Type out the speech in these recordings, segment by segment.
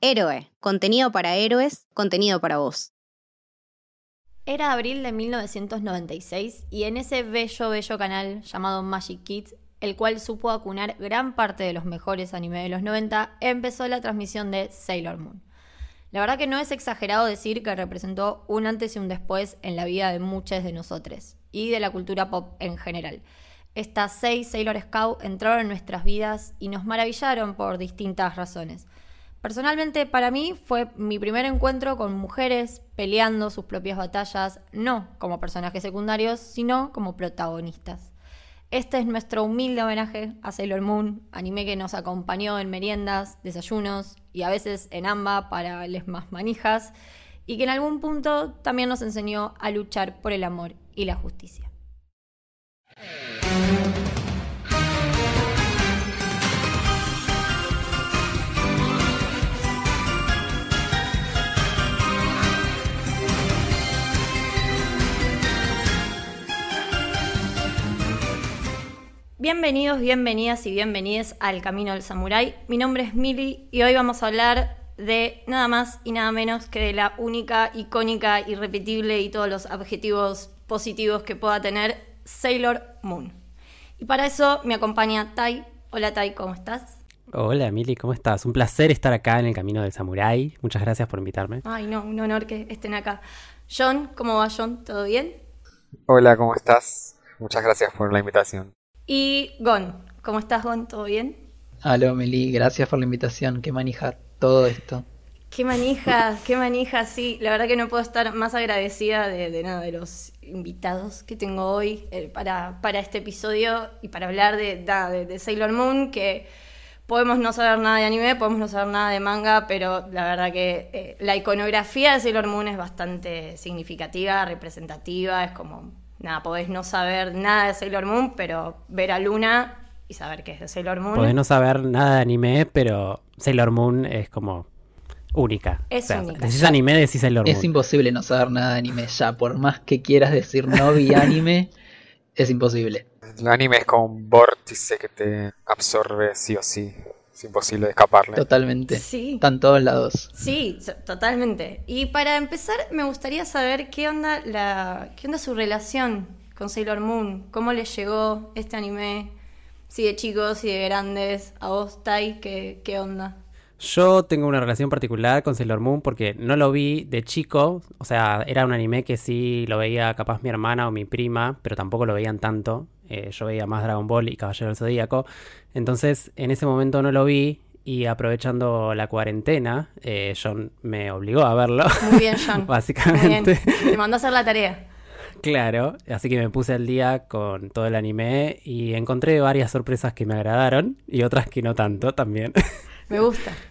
Héroe, contenido para héroes, contenido para vos. Era abril de 1996 y en ese bello, bello canal llamado Magic Kids, el cual supo acunar gran parte de los mejores animes de los 90, empezó la transmisión de Sailor Moon. La verdad que no es exagerado decir que representó un antes y un después en la vida de muchos de nosotros y de la cultura pop en general. Estas seis Sailor Scouts entraron en nuestras vidas y nos maravillaron por distintas razones. Personalmente, para mí fue mi primer encuentro con mujeres peleando sus propias batallas, no como personajes secundarios, sino como protagonistas. Este es nuestro humilde homenaje a Sailor Moon, anime que nos acompañó en meriendas, desayunos y a veces en amba para les más manijas, y que en algún punto también nos enseñó a luchar por el amor y la justicia. Bienvenidos, bienvenidas y bienvenidas al Camino del Samurái. Mi nombre es Mili y hoy vamos a hablar de nada más y nada menos que de la única, icónica, irrepetible y todos los adjetivos positivos que pueda tener Sailor Moon. Y para eso me acompaña Tai. Hola Tai, ¿cómo estás? Hola Mili, ¿cómo estás? Un placer estar acá en el Camino del Samurái. Muchas gracias por invitarme. Ay, no, un honor que estén acá. John, ¿cómo va John? ¿Todo bien? Hola, ¿cómo estás? Muchas gracias por la invitación. Y Gon, ¿cómo estás Gon? ¿Todo bien? Aló Meli, gracias por la invitación. Qué manija todo esto. Qué manija, qué manija, sí. La verdad que no puedo estar más agradecida de, nada de los invitados que tengo hoy eh, para, para este episodio y para hablar de, de, Sailor Moon, que podemos no saber nada de anime, podemos no saber nada de manga, pero la verdad que eh, la iconografía de Sailor Moon es bastante significativa, representativa, es como nada, podés no saber nada de Sailor Moon, pero ver a Luna y saber que es de Sailor Moon. Podés no saber nada de anime, pero Sailor Moon es como única. Es única. Decís anime, decís Sailor Moon. Es imposible no saber nada de anime ya, por más que quieras decir no vi anime, es imposible. El anime es como un vórtice que te absorbe sí o sí. Es imposible escaparle. Totalmente. Sí. Están todos lados. Sí, totalmente. Y para empezar, me gustaría saber qué onda la, qué onda su relación con Sailor Moon. ¿Cómo le llegó este anime? Si de chicos, y de grandes. A vos, Tai, ¿qué, qué onda? Yo tengo una relación particular con Sailor Moon porque no lo vi de chico, o sea, era un anime que sí lo veía capaz mi hermana o mi prima, pero tampoco lo veían tanto. Eh, yo veía más Dragon Ball y Caballero del Zodíaco. Entonces, en ese momento no lo vi y aprovechando la cuarentena, eh, John me obligó a verlo. Muy bien, John. básicamente. Te mandó a hacer la tarea. Claro, así que me puse al día con todo el anime y encontré varias sorpresas que me agradaron y otras que no tanto también. Me gusta.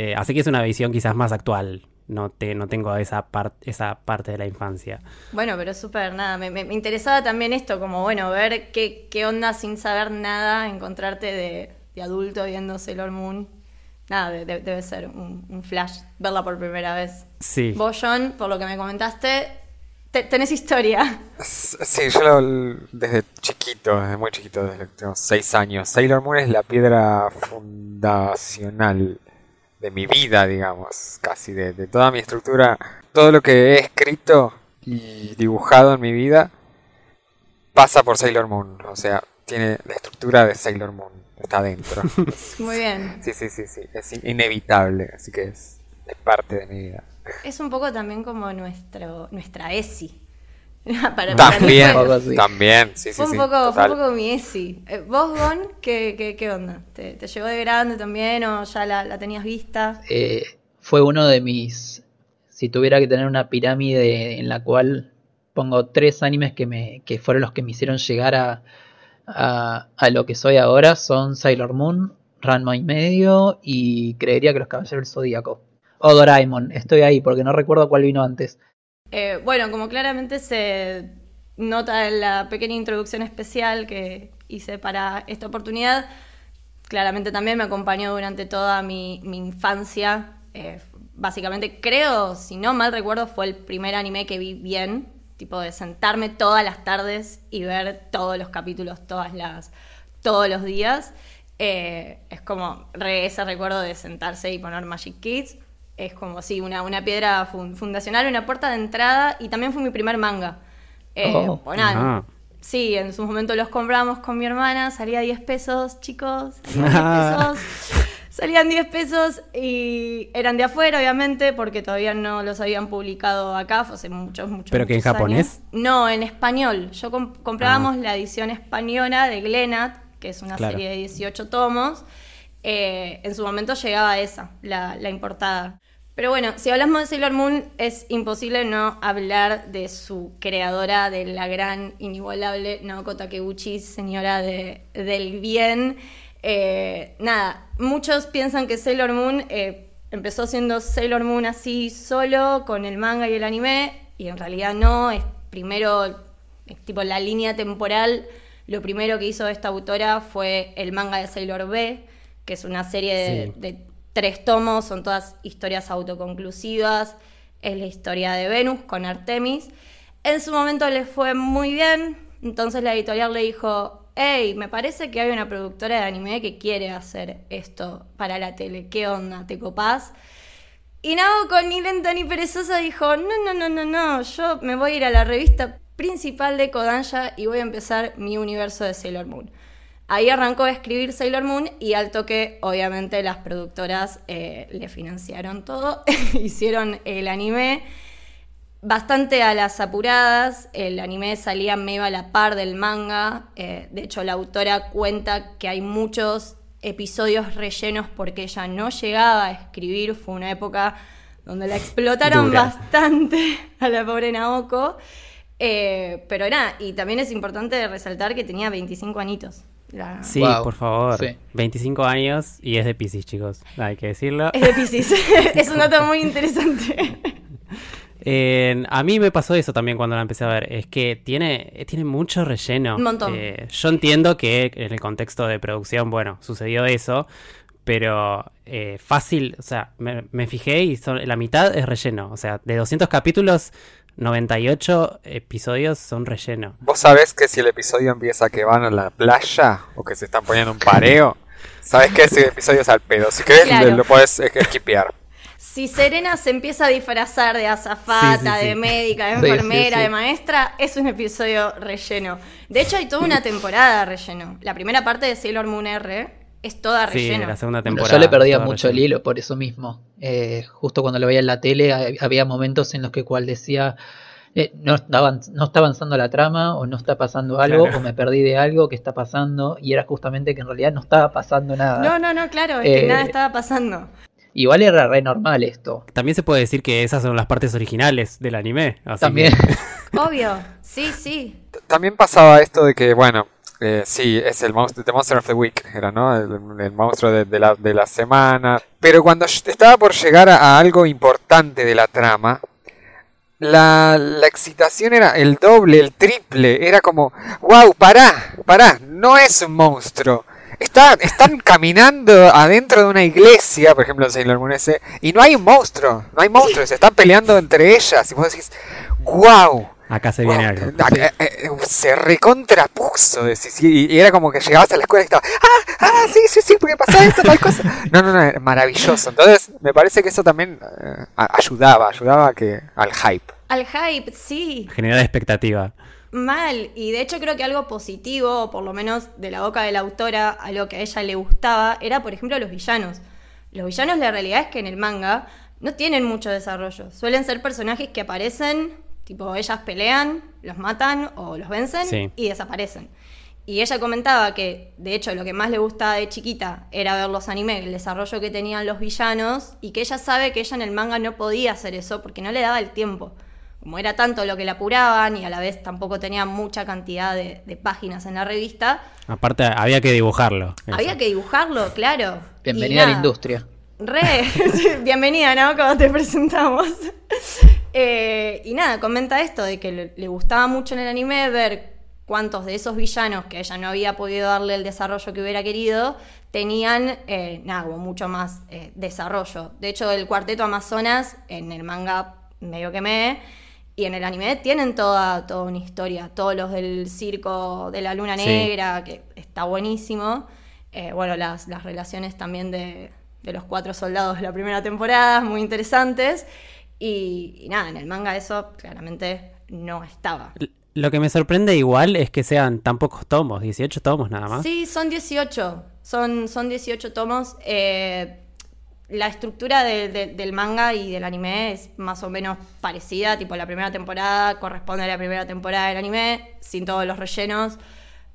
Eh, así que es una visión quizás más actual. No, te, no tengo esa, parte esa parte de la infancia. Bueno, pero súper nada. Me, me, interesaba también esto, como bueno, ver qué, qué onda sin saber nada, encontrarte de, de adulto viendo Sailor Moon. Nada, debe ser un, un, flash verla por primera vez. Sí. Vos, John, por lo que me comentaste, tenés historia. Sí, yo desde chiquito, desde muy chiquito, desde tengo seis años. Sailor Moon es la piedra fundacional de mi vida, digamos, casi de, de toda mi estructura. Todo lo que he escrito y dibujado en mi vida pasa por Sailor Moon. O sea, tiene la estructura de Sailor Moon. Está dentro. Muy bien. Sí, sí, sí, sí. Es inevitable. Así que es, es parte de mi vida. Es un poco también como nuestro, nuestra ESI. Para, también, también, sí, fue sí, un poco, Fue un poco mi ESI. Eh, ¿Vos, Gon, qué, qué, qué onda? ¿Te, ¿Te, llegó de grande también o ya la, la tenías vista? Eh, fue uno de mis... Si tuviera que tener una pirámide en la cual pongo tres animes que, me, que fueron los que me hicieron llegar a, a, a lo que soy ahora, son Sailor Moon, Ranma y medio y creería que los Caballeros del Zodíaco. O Doraemon, estoy ahí porque no recuerdo cuál vino antes. Eh, bueno, como claramente se nota en la pequeña introducción especial que hice para esta oportunidad, claramente también me acompañó durante toda mi, infancia. Eh, básicamente, creo, si no mal recuerdo, fue el primer anime que vi bien, tipo de sentarme todas las tardes y ver todos los capítulos, todas las, todos los días. Eh, es como re ese recuerdo de sentarse y poner Magic Kids. Es como, sí, una, una piedra fun- fundacional, una puerta de entrada y también fue mi primer manga. Eh, Oh. nada, Ajá. Sí, en su momento los compramos con mi hermana, salía 10 pesos, chicos, salían 10 pesos. Salían 10 pesos y eran de afuera, obviamente, porque todavía no los habían publicado acá, fue hace muchos, muchos ¿Pero que en japonés? años. No, en español. Yo com- comprábamos la edición española de Glenat, que es una Claro. serie de 18 tomos. Eh, en su momento llegaba esa, la, la importada. Pero bueno, si hablamos de Sailor Moon, es imposible no hablar de su creadora, de la gran, inigualable Naoko Takeuchi, señora de- del bien. Eh, nada, muchos piensan que Sailor Moon eh, empezó siendo Sailor Moon así solo, con el manga y el anime, y en realidad no, es primero, es tipo la línea temporal, lo primero que hizo esta autora fue el manga de Sailor B, que es una serie de, tres tomos, son todas historias autoconclusivas, es la historia de Venus con Artemis. En su momento le fue muy bien, entonces la editorial le dijo, hey, me parece que hay una productora de anime que quiere hacer esto para la tele, ¿qué onda? ¿Te copás? Y Naoko, ni lenta ni perezosa, dijo, no, no, no, no, no, yo me voy a ir a la revista principal de Kodansha y voy a empezar mi universo de Sailor Moon. Ahí arrancó a escribir Sailor Moon y al toque, obviamente, las productoras eh, le financiaron todo, hicieron el anime bastante a las apuradas, el anime salía medio a la par del manga, eh, de hecho la autora cuenta que hay muchos episodios rellenos porque ella no llegaba a escribir, fue una época donde la explotaron Dura. bastante a la pobre Naoko, Eh, pero nada, y también es importante resaltar que tenía 25 añitos. La- Sí, Wow, por favor. sí. 25 años y es de Pisces, chicos. Hay que decirlo. Es de Pisces, es un dato muy interesante. Eh, a mí me pasó eso también cuando la empecé a ver. Es que tiene, tiene mucho relleno. Un montón. Eh, yo entiendo que en el contexto de producción, bueno, sucedió eso. Pero eh, fácil, o sea, me, me fijé y son- la mitad es relleno. O sea, de 200 capítulos, 98 episodios son relleno. Vos sabés que si el episodio empieza que van a la playa o que se están poniendo un pareo, sabés que ese episodio es al pedo. Si querés, Claro. lo, podés esquipear. Si Serena se empieza a disfrazar de azafata, Sí, sí, sí. de médica, de enfermera, sí. de maestra, es un episodio relleno. De hecho, hay toda una temporada de relleno. La primera parte de Sailor Moon R es toda relleno. la segunda Bueno, temporada. yo le perdía mucho el hilo por eso mismo. Eh, justo cuando lo veía en la tele ha- había momentos en los que cual decía eh, no, está avanz- no está avanzando la trama o no está pasando algo Claro. o me perdí de algo que está pasando y era justamente que en realidad no estaba pasando nada. No, no, no, claro, es que Eh, nada estaba pasando. Igual era re normal esto. También se puede decir que esas son las partes originales del anime. así También. que- Obvio, sí, sí. También pasaba esto de que, bueno, eh, sí, es el monstruo, The Monster of the Week, era, ¿no? El, monstruo de, la, de la semana. Pero cuando estaba por llegar a, algo importante de la trama, la, la excitación era el doble, el triple. Era como, wow, pará, pará, no es un monstruo. Está, están caminando adentro de una iglesia, por ejemplo en Sailor Moon y no hay un monstruo, no hay monstruos, están peleando entre ellas. Y vos decís, wow. Acá se viene algo. eh, eh, eh, se recontrapuso. y y era como que llegabas a la escuela y estaba, ah, ah, sí, sí, sí, porque pasa esto, tal cosa. No, no, no, maravilloso. Entonces, me parece que eso también eh, a- ayudaba, ayudaba a que, al hype. Al hype, sí. Generar expectativa. Mal, y de hecho creo que algo positivo, o por lo menos de la boca de la autora, algo que a ella le gustaba, era por ejemplo los villanos. Los villanos la realidad es que en el manga no tienen mucho desarrollo. Suelen ser personajes que aparecen, tipo ellas pelean, los matan o los vencen Sí. y desaparecen. Y ella comentaba que, de hecho, lo que más le gustaba de chiquita era ver los animes, el desarrollo que tenían los villanos, y que ella sabe que ella en el manga no podía hacer eso porque no le daba el tiempo. Como era tanto lo que la apuraban y a la vez tampoco tenía mucha cantidad de, de páginas en la revista, Aparte, había que dibujarlo. eso. había que dibujarlo, claro. Bienvenida a la industria. Re, bienvenida, ¿no? Cuando te presentamos. Eh, y nada, comenta esto de que le, le gustaba mucho en el anime ver cuántos de esos villanos que ella no había podido darle el desarrollo que hubiera querido tenían, eh, nada, como mucho más eh, desarrollo. De hecho, el cuarteto Amazonas en el manga medio que me... Y en el anime tienen toda, toda una historia. Todos los del circo de la luna Sí. negra, que está buenísimo. Eh, bueno, las, las relaciones también de, de los cuatro soldados de la primera temporada, muy interesantes. Y, y nada, en el manga eso claramente no estaba. Lo que me sorprende igual es que sean tan pocos tomos, 18 tomos nada más. Sí, son 18. Son, son 18 tomos. Eh, la estructura de- de- del manga y del anime es más o menos parecida. Tipo, la primera temporada corresponde a la primera temporada del anime, sin todos los rellenos.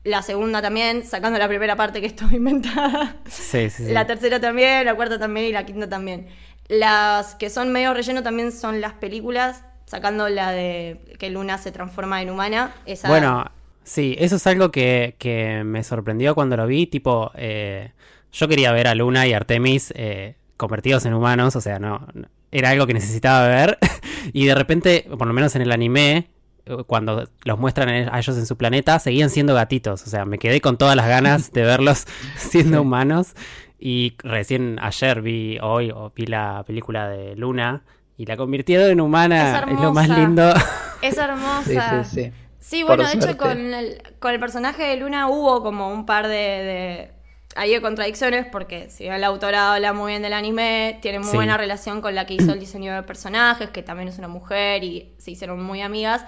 La segunda también, sacando la primera parte que estuvo inventada. Sí, sí, sí. La tercera también, la cuarta también y la quinta también. Las que son medio relleno también son las películas, sacando la de que Luna se transforma en humana. Esa, Bueno, sí, eso es algo que, que me sorprendió cuando lo vi. Tipo, eh, yo quería ver a Luna y Artemis eh, convertidos en humanos, o sea, no, no- era algo que necesitaba ver. y de repente, por lo menos en el anime, eh, cuando los muestran a ellos en su planeta, seguían siendo gatitos. O sea, me quedé con todas las ganas de verlos siendo humanos. Y recién ayer vi, hoy, o vi la película de Luna. Y la convirtieron en humana. Es Es, lo más hermosa. lindo. Es hermosa. sí, sí. Sí, Por bueno, de hecho con el, con el personaje de Luna hubo como un par de, de, ahí de contradicciones porque si bien la autora habla muy bien del anime, tiene muy Sí. buena relación con la que hizo el diseño de personajes, que también es una mujer y se hicieron muy amigas.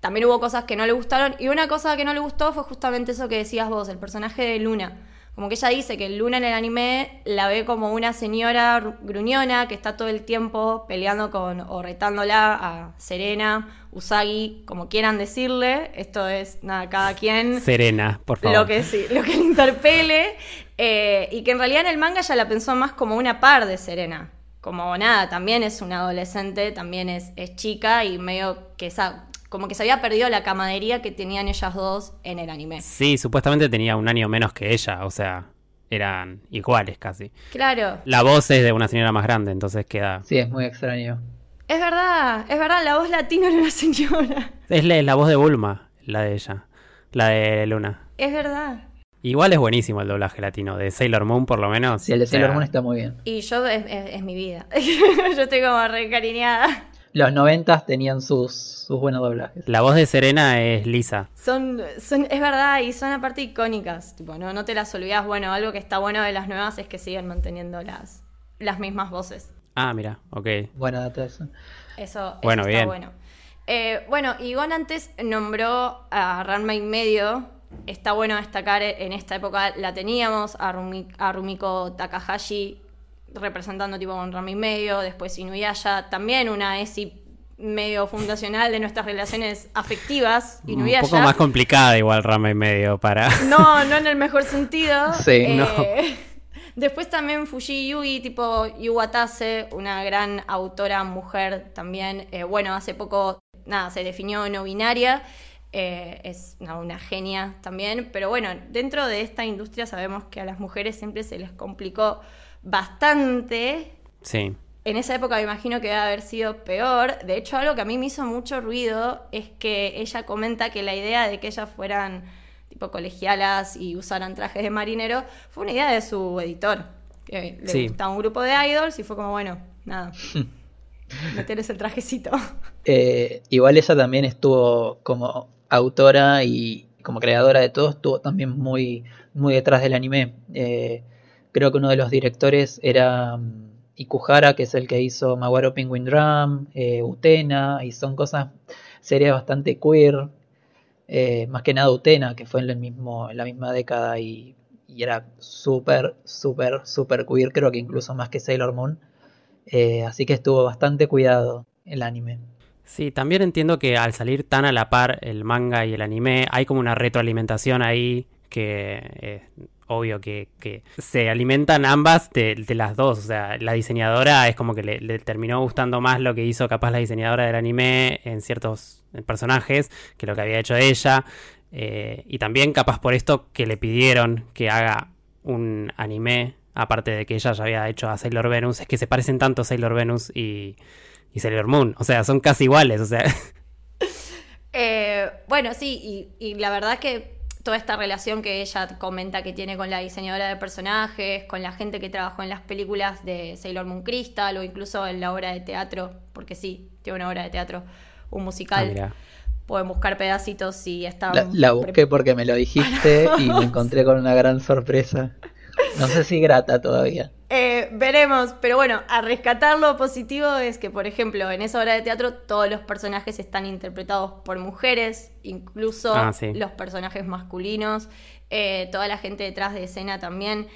También hubo cosas que no le gustaron y una cosa que no le gustó fue justamente eso que decías vos, el personaje de Luna. Como que ella dice que Luna en el anime la ve como una señora ru- gruñona que está todo el tiempo peleando con o retándola a Serena, Usagi, como quieran decirle. Esto es nada, cada quien Serena, por favor. lo que sí, lo que le interpele. eh, y que en realidad en el manga ella la pensó más como una par de Serena. Como nada, también es una adolescente, también es, es chica y medio que esa, como que se había perdido la camadería que tenían ellas dos en el anime. Sí, supuestamente tenía un año menos que ella, o sea, eran iguales casi. Claro, La voz es de una señora más grande, entonces queda... Sí, es muy extraño. es verdad, es verdad, la voz latina era una señora. Es la, la voz de Bulma, la de ella, la de Luna. Es verdad. Igual es buenísimo el doblaje latino, de Sailor Moon por lo menos. Sí, el de O sea, Sailor Moon está muy bien. Y yo es, es- es mi vida. yo estoy como re encariñada. Los noventas tenían sus, sus buenos doblajes. La voz de Serena es lisa. Son, son, es verdad, y son aparte icónicas. Tipo, no, no te las olvidas. Bueno, algo que está bueno de las nuevas es que siguen manteniendo las, las mismas voces. Ah, mira, ok. Buena data eso. Eso, eso Bueno, está bien. bueno. Eh, bueno, Gon antes nombró a Ranma y medio. Está bueno destacar, en esta época la teníamos, a, Rumi- a Rumiko Takahashi representando tipo con Ranma y medio, después Inuyasha, también una ESI medio fundacional de nuestras relaciones afectivas, Un Inuyasha. poco más complicada igual Rama y medio para... No, no en el mejor sentido. Sí, Eh, no. Después también Fuji Yugi, tipo Yu Watase, una gran autora mujer también. Eh, bueno, hace poco, nada, se definió no binaria. Eh, es una, una genia también. Pero bueno, dentro de esta industria sabemos que a las mujeres siempre se les complicó bastante. Sí. En esa época me imagino que debe haber sido peor. De hecho, algo que a mí me hizo mucho ruido es que ella comenta que la idea de que ellas fueran tipo colegialas y usaran trajes de marinero fue una idea de su editor. Que le Sí. gustaba un grupo de idols y fue como, bueno, nada. meterles el trajecito. Eh, igual ella también estuvo como autora y como creadora de todo, estuvo también muy, muy detrás del anime. Eh, creo que uno de los directores era mm, Ikuhara, que es el que hizo Maguaro Penguin Drum, eh, Utena, y son cosas, series bastante queer. Eh, más que nada Utena, que fue en, en la misma década y, y era súper, súper, súper queer, creo que incluso más que Sailor Moon. Eh, así que estuvo bastante cuidado el anime. Sí, también entiendo que al salir tan a la par el manga y el anime, hay como una retroalimentación ahí que es obvio que, que se alimentan ambas de, de las dos. O sea, la diseñadora es como que le, le terminó gustando más lo que hizo capaz la diseñadora del anime en ciertos personajes que lo que había hecho ella. Eh, y también capaz por esto que le pidieron que haga un anime, aparte de que ella ya había hecho a Sailor Venus, es que se parecen tanto Sailor Venus y, y Sailor Moon. O sea, son casi iguales. O sea, Eh, bueno, sí, y, y la verdad que toda esta relación que ella comenta que tiene con la diseñadora de personajes, con la gente que trabajó en las películas de Sailor Moon Crystal o incluso en la obra de teatro, porque sí, tiene una obra de teatro, un ah, musical. mira. Pueden buscar pedacitos si están... La, la busqué porque me lo dijiste y me encontré con una gran sorpresa. No sé si grata todavía. Eh, veremos, pero bueno, a rescatar lo positivo es que, por ejemplo, en esa obra de teatro todos los personajes están interpretados por mujeres, incluso Ah, sí. los personajes masculinos, eh, toda la gente detrás de escena también.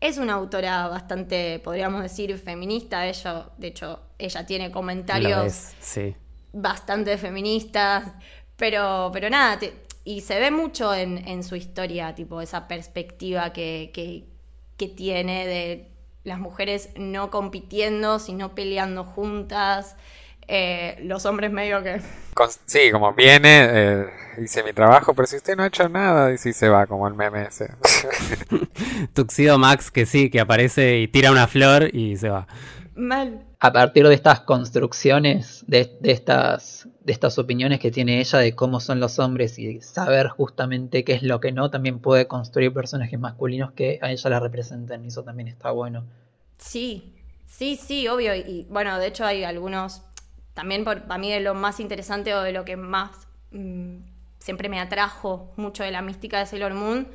Es una autora bastante, podríamos decir, feminista. Ella, de hecho, ella tiene comentarios sí. bastante feministas, pero, pero nada, te- y se ve mucho en, en su historia, tipo, esa perspectiva que, que, que tiene de las mujeres no compitiendo, sino peleando juntas, eh, los hombres medio que... Con- sí, como viene, eh, hice mi trabajo, pero si usted no ha hecho nada, y si se va, como el meme ese. Tuxedo Max que sí, que aparece y tira una flor y se va. Mal. A partir de estas construcciones, de, de estas, de estas opiniones que tiene ella de cómo son los hombres y saber justamente qué es lo que no, también puede construir personajes masculinos que a ella la representen. Eso también está bueno. Sí, sí, sí, obvio. Y bueno, de hecho hay algunos, también por, para mí de lo más interesante o de lo que más mm, siempre me atrajo mucho de la mística de Sailor Moon,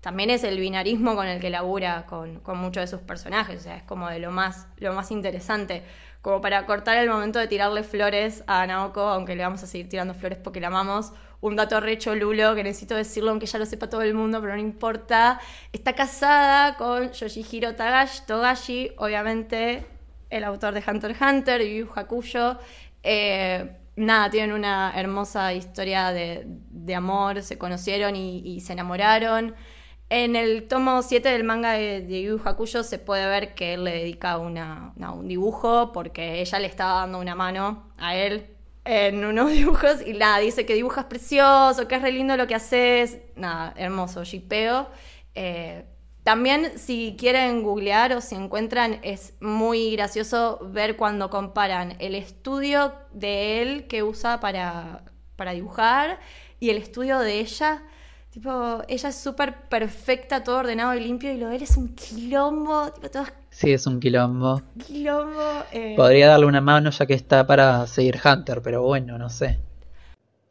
también es el binarismo con el que labura con, con muchos de sus personajes. O sea, es como de lo más, lo más interesante. Como para cortar el momento de tirarle flores a Naoko, aunque le vamos a seguir tirando flores porque la amamos. Un dato recho lulo que necesito decirlo, aunque ya lo sepa todo el mundo, pero no importa. Está casada con Yoshihiro Tagashi, Togashi, obviamente el autor de Hunter x Hunter, Yu Yu Hakusho. Eh, nada, tienen una hermosa historia de, de amor, se conocieron y, y se enamoraron. En el tomo 7 del manga de, de Yu Hakusho se puede ver que él le dedica un dibujo porque ella le estaba dando una mano a él en unos dibujos y nada, dice que dibujas precioso, que es re lindo lo que haces. Nada, hermoso, shipeo. Eh, también si quieren googlear o si encuentran, es muy gracioso ver cuando comparan el estudio de él que usa para, para dibujar y el estudio de ella. Tipo, ella es súper perfecta, todo ordenado y limpio, y lo de él es un quilombo, tipo, todo es Sí, es un quilombo. quilombo. eh. Podría darle una mano ya que está para seguir Hunter, pero bueno, no sé.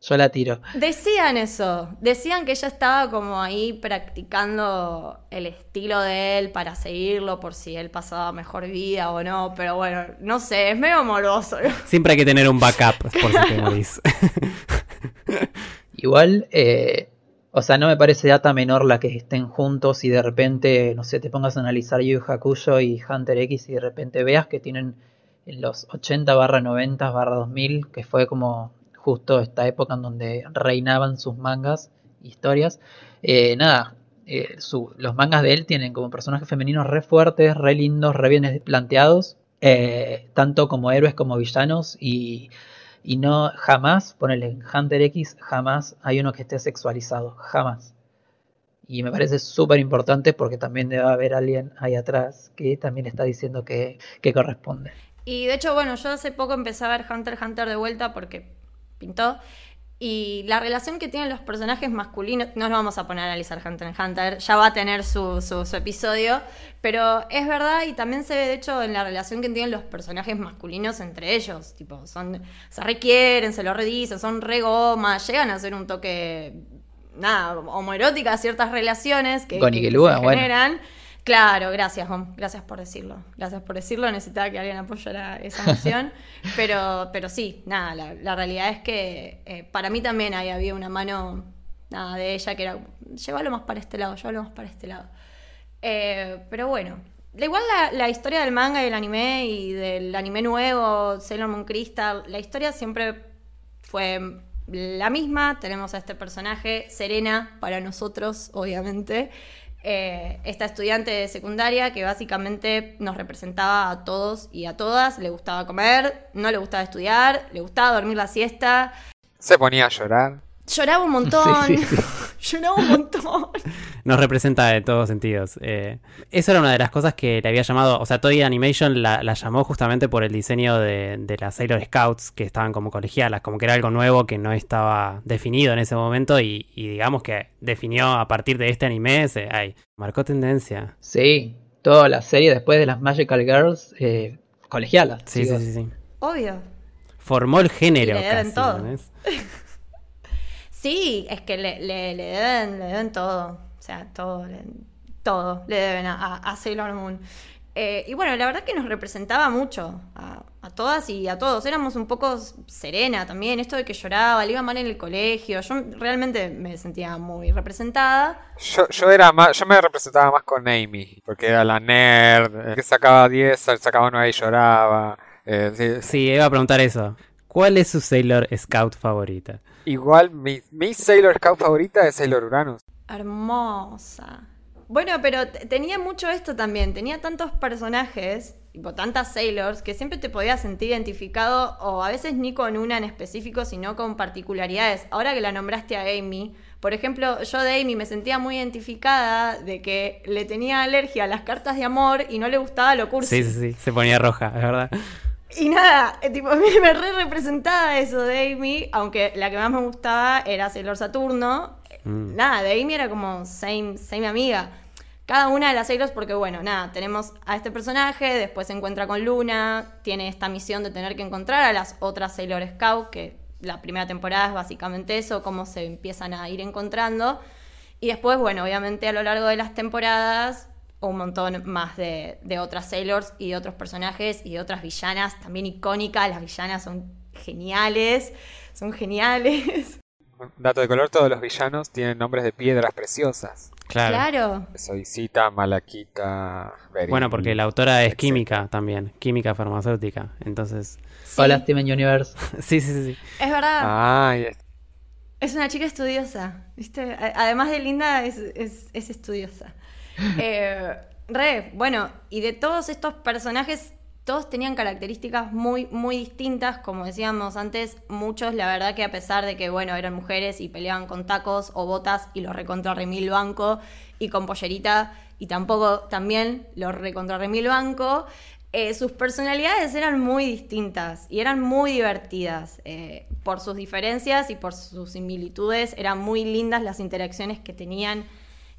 Yo la tiro. Decían eso, decían que ella estaba como ahí practicando el estilo de él para seguirlo por si él pasaba mejor vida o no, pero bueno, no sé, es medio amoroso. Siempre hay que tener un backup por si te morís. Igual, eh, o sea, no me parece data menor la que estén juntos y de repente, no sé, te pongas a analizar Yu Hakusho y Hunter X y de repente veas que tienen en los 80 barra 90 barra 2000, que fue como justo esta época en donde reinaban sus mangas, historias. Eh, nada, eh, los mangas de él tienen como personajes femeninos re fuertes, re lindos, re bien planteados, eh, tanto como héroes como villanos y y no jamás, ponele en Hunter X, jamás hay uno que esté sexualizado, jamás. Y me parece súper importante porque también debe haber alguien ahí atrás que también está diciendo que, que corresponde. Y de hecho, bueno, yo hace poco empecé a ver Hunter Hunter de vuelta porque pintó. Y la relación que tienen los personajes masculinos, no nos vamos a poner a analizar Hunter x Hunter, ya va a tener su, su- su episodio, pero es verdad y también se ve de hecho en la relación que tienen los personajes masculinos entre ellos, tipo, son, se requieren, se lo redicen, son re gomas, llegan a ser un toque, nada, homoerótica ciertas relaciones que, Con que- que Igelúa, se bueno. generan. Claro, gracias, Hom. Gracias por decirlo. Gracias por decirlo. Necesitaba que alguien apoyara esa emoción. pero, pero sí, nada, la, la realidad es que eh, para mí también ahí había una mano nada, de ella que era, llévalo más para este lado, llévalo más para este lado. Eh, pero bueno, igual la, la historia del manga y del anime y del anime nuevo, Sailor Moon Crystal, la historia siempre fue la misma. Tenemos a este personaje, Serena, para nosotros, obviamente. Eh, esta estudiante de secundaria que básicamente nos representaba a todos y a todas. Le gustaba comer, no le gustaba estudiar, le gustaba dormir la siesta. Se ponía a llorar. Lloraba un montón. Sí, sí, Lloraba un montón. Nos representa de todos sentidos. Eh, eso era una de las cosas que le había llamado, o sea, Toy Animation la, la llamó justamente por el diseño de, de las Sailor Scouts, que estaban como colegialas, como que era algo nuevo que no estaba definido en ese momento y, y digamos que definió a partir de este anime, se, ay, marcó tendencia. Sí, toda la serie después de las Magical Girls, eh, colegialas. Sí, sí, sí, sí. Obvio. Formó el género Y le deben casi, todo. ¿entendés? Sí, es que le, le, le deben, le deben todo. O sea, todo, le, todo le deben a, a- a Sailor Moon. Eh, y bueno, la verdad que nos representaba mucho a, a todas y a todos. Éramos un poco serena también. Esto de que lloraba, le iba mal en el colegio. Yo realmente me sentía muy representada. Yo, yo era más, yo me representaba más con Amy, porque era la nerd, eh, que sacaba 10, sacaba 9 y lloraba. eh, sí, Sí, iba a preguntar eso. ¿Cuál es su Sailor Scout favorita? Igual mi, mi Sailor Scout favorita es Sailor Uranus. Hermosa. Bueno, pero tenía mucho esto también. Tenía tantos personajes, tipo tantas Sailors, que siempre te podías sentir identificado, o a veces ni con una en específico, sino con particularidades. Ahora que la nombraste a Amy, por ejemplo, yo de Amy me sentía muy identificada de que le tenía alergia a las cartas de amor y no le gustaba lo cursi. Sí, sí, sí, se ponía roja, es verdad. Y nada, eh, tipo, me, me re representaba eso de Amy, aunque la que más me gustaba era Sailor Saturno. Mm. Nada, de Amy era como same, same amiga. Cada una de las Sailors, porque bueno, nada, tenemos a este personaje, después se encuentra con Luna, tiene esta misión de tener que encontrar a las otras Sailor Scout, que la primera temporada es básicamente eso, cómo se empiezan a ir encontrando. Y después, bueno, obviamente a lo largo de las temporadas, un montón más de, de otras Sailors y de otros personajes y de otras villanas también icónicas. Las villanas son geniales, son geniales. Dato de color, todos los villanos tienen nombres de piedras preciosas. Claro. Claro. Soicita, Malaquita, Beril. Bueno, porque la autora es etcétera. química también, química farmacéutica. Entonces, Sí, Hola, Steven Universe. sí, sí, sí. sí. es verdad. Es- Es una chica estudiosa, ¿viste? Además de linda, es, es- es estudiosa. Eh, re, bueno, y de todos estos personajes, todos tenían características muy, muy distintas, como decíamos antes, muchos, la verdad que a pesar de que, bueno, eran mujeres y peleaban con tacos o botas y los recontra remil banco, y con pollerita, y tampoco también los recontra remil banco, eh, sus personalidades eran muy distintas y eran muy divertidas. eh, por sus diferencias y por sus similitudes, eran muy lindas las interacciones que tenían.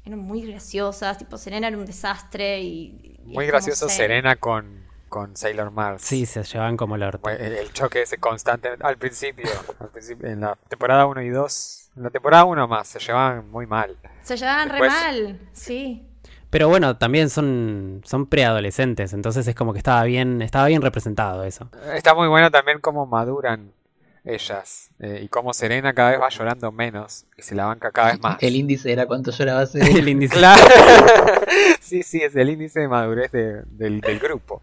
Eran muy graciosas, tipo Serena era un desastre y... muy gracioso ser- Serena con, con Sailor Mars. Sí, se llevaban como el orto. El, el choque ese constante al principio, al principio, en la temporada 1 y 2, en la temporada 1 más, se llevaban muy mal. Se llevaban Después- re mal, sí. Pero bueno, también son, son preadolescentes, entonces es como que estaba bien, estaba bien representado eso. Está muy bueno también cómo maduran ellas eh, y cómo Serena cada vez va llorando menos y se la banca cada vez más. El índice era cuánto lloraba ese. El índice. Claro. sí, sí, es el índice de madurez de- del, del grupo.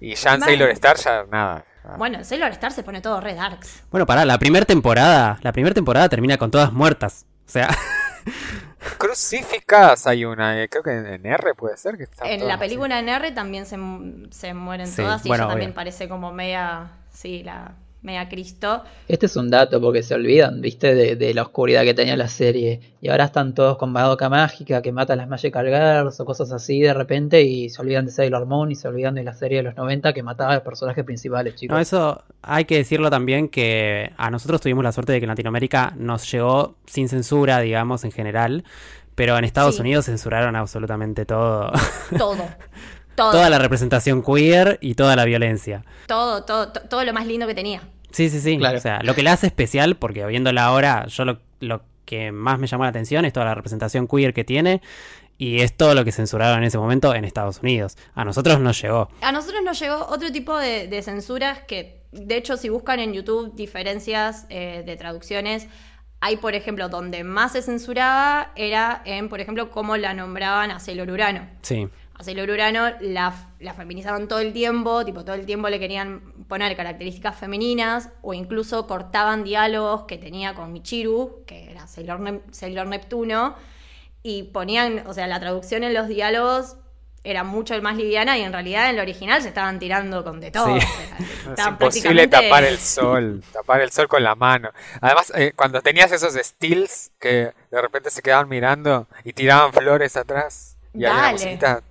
Y ya en. Sailor Star ya nada. Bueno, en Sailor Star se pone todo re darks. Bueno, pará, la primera temporada, la primera temporada termina con todas muertas. O sea, Crucificadas hay una, eh, creo que en, R puede ser que están En la así. película en R también se, se mueren Sí, todas y bueno, ella también obvio. parece como media, sí, la media Cristo. Este es un dato porque se olvidan, viste, de, de la oscuridad que tenía la serie. Y ahora están todos con Madoka Mágica que mata a las Magical Girls o cosas así de repente y se olvidan de Sailor Moon y se olvidan de la serie de los 90 que mataba a los personajes principales, chicos. no, eso hay que decirlo también que a nosotros tuvimos la suerte de que en Latinoamérica nos llegó sin censura, digamos, en general. Pero en Estados Sí. Unidos censuraron absolutamente todo. Todo. Todo. toda la representación queer y toda la violencia. todo, todo, to- todo lo más lindo que tenía. Sí, sí, sí. Claro. O sea, lo que la hace especial, porque viéndola ahora, yo lo, lo que más me llamó la atención es toda la representación queer que tiene. Y es todo lo que censuraron en ese momento en Estados Unidos. A nosotros nos llegó. A nosotros nos llegó otro tipo de, de censuras que, de hecho, si buscan en YouTube diferencias eh, de traducciones, hay, por ejemplo, donde más se censuraba era en, por ejemplo, cómo la nombraban a Sailor Urano. Sí. A Sailor Urano la, la feminizaban todo el tiempo, tipo todo el tiempo le querían poner características femeninas o incluso cortaban diálogos que tenía con Michiru, que era Sailor, Ne- Sailor Neptuno, y ponían, o sea, la traducción en los diálogos era mucho más liviana y en realidad en el original se estaban tirando con de todo. Sí. o sea, Es imposible prácticamente- tapar el sol, tapar el sol con la mano. Además, eh, cuando tenías esos stills que de repente se quedaban mirando y tiraban flores atrás y había una Dale. musiquita.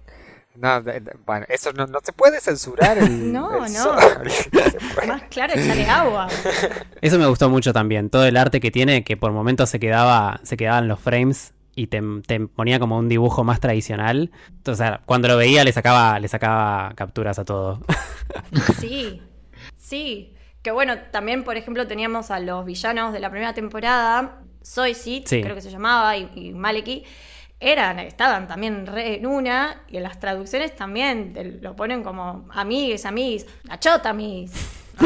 No, de- de- bueno, eso no, no se puede censurar el, No, el no. Más claro, echarle agua. Eso me gustó mucho también. Todo el arte que tiene, que por momentos se quedaba, se quedaban los frames y te, te ponía como un dibujo más tradicional. Entonces, cuando lo veía le sacaba, le sacaba capturas a todo. Sí, sí. Que bueno, también, por ejemplo, teníamos a los villanos de la primera temporada, Soy Sí. creo que se llamaba, y, y Maleki. Eran, estaban también re en una, y en las traducciones también te lo ponen como amigues, amigues, la chota, amigues.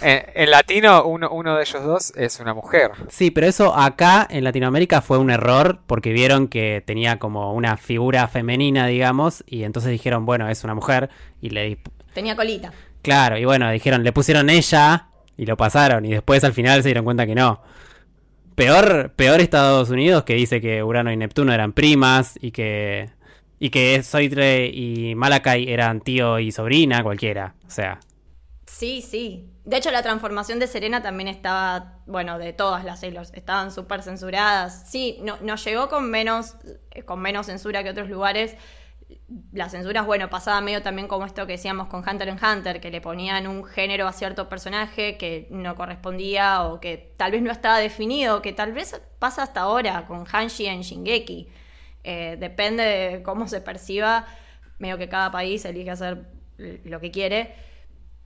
En, en latino, uno, uno de ellos dos es una mujer. Sí, pero eso acá en Latinoamérica fue un error porque vieron que tenía como una figura femenina, digamos, y entonces dijeron, bueno, es una mujer, y le... Tenía colita. Claro, y bueno, dijeron, le pusieron ella y lo pasaron, y después al final se dieron cuenta que no. Peor, peor Estados Unidos que dice que Urano y Neptuno eran primas y que... Y que Soitre y Malakai eran tío y sobrina, cualquiera. O sea, Sí, sí. De hecho, la transformación de Serena también estaba, bueno, de todas las Sailors, estaban súper censuradas. Sí, no, nos llegó con menos, eh, con menos censura que otros lugares. Las censuras, bueno, pasaba medio también como esto que decíamos con Hunter x Hunter, que le ponían un género a cierto personaje que no correspondía o que tal vez no estaba definido, que tal vez pasa hasta ahora con Hanshi en Shingeki. Eh, depende de cómo se perciba, medio que cada país elige hacer lo que quiere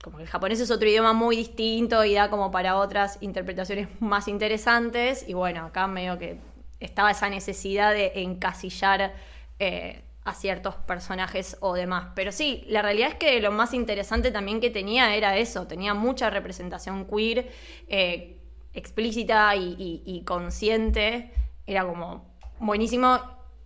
como que el japonés es otro idioma muy distinto y da como para otras interpretaciones más interesantes. Y bueno, acá medio que estaba esa necesidad de encasillar eh, a ciertos personajes o demás. Pero sí, la realidad es que lo más interesante también que tenía era eso, tenía mucha representación queer, eh, explícita y, consciente. Era como buenísimo.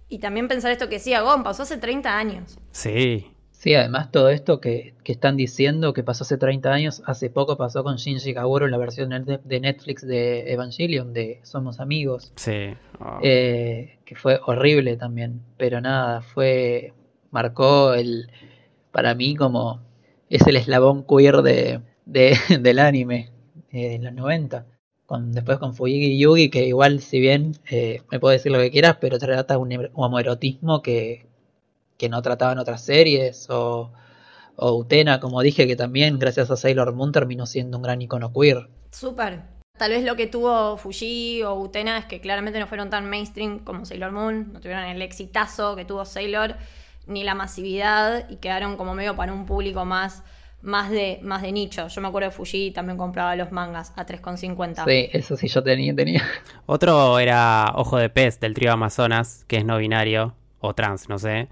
Y también pensar esto que decía Gon, pasó hace 30 años. sí. Sí, además todo esto que, que están diciendo que pasó hace 30 años, hace poco pasó con Shinji Kaguro en la versión de Netflix de Evangelion, de Somos Amigos, Sí. Oh. eh, que fue horrible también, pero nada, fue, marcó el, para mí como, es el eslabón queer de, de- del anime eh, de los 90. Con, después con Fuyigi Yugi, que igual si bien eh, me puedo decir lo que quieras, pero trata un hom- homoerotismo que, que no trataban otras series, o, o Utena, como dije, que también gracias a Sailor Moon terminó siendo un gran icono queer. Súper. Tal vez lo que tuvo Fuji o Utena es que claramente no fueron tan mainstream como Sailor Moon, no tuvieron el exitazo que tuvo Sailor, ni la masividad, y quedaron como medio para un público más, más, de, más de nicho. Yo me acuerdo de Fuji también compraba los mangas a 3,50. Sí, eso sí yo tenía, tenía. Otro era Ojo de Pez del trío Amazonas, que es no binario o trans, no sé.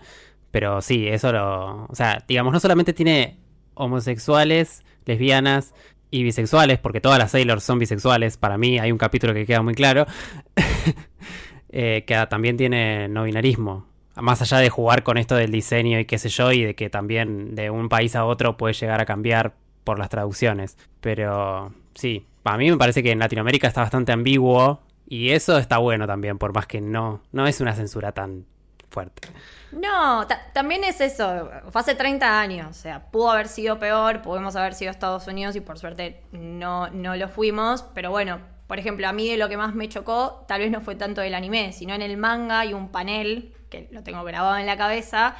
Pero sí, eso lo. O sea, digamos, no solamente tiene homosexuales, lesbianas y bisexuales, porque todas las Sailors son bisexuales. Para mí hay un capítulo que queda muy claro. eh, que también tiene no binarismo. Más allá de jugar con esto del diseño y qué sé yo, y de que también de un país a otro puede llegar a cambiar por las traducciones. Pero sí, para mí me parece que en Latinoamérica está bastante ambiguo y eso está bueno también, por más que no, no es una censura tan fuerte. No, ta- también es eso, fue hace 30 años, o sea, pudo haber sido peor, pudimos haber sido Estados Unidos y por suerte no, no lo fuimos, pero bueno, por ejemplo, a mí lo que más me chocó, tal vez no fue tanto del anime, sino en el manga hay un panel, que lo tengo grabado en la cabeza,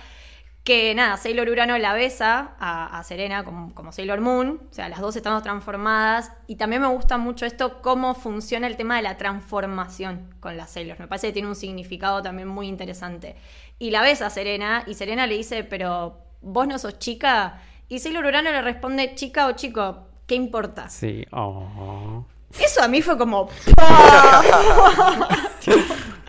que nada, Sailor Urano la besa a, a Serena como, como Sailor Moon, o sea, las dos estamos transformadas, y también me gusta mucho esto, cómo funciona el tema de la transformación con las Sailors, me parece que tiene un significado también muy interesante. Y la besa a Serena, y Serena le dice, pero vos no sos chica, y Sailor Urano le responde, chica o chico, ¿qué importa? Sí, oh. Eso a mí fue como.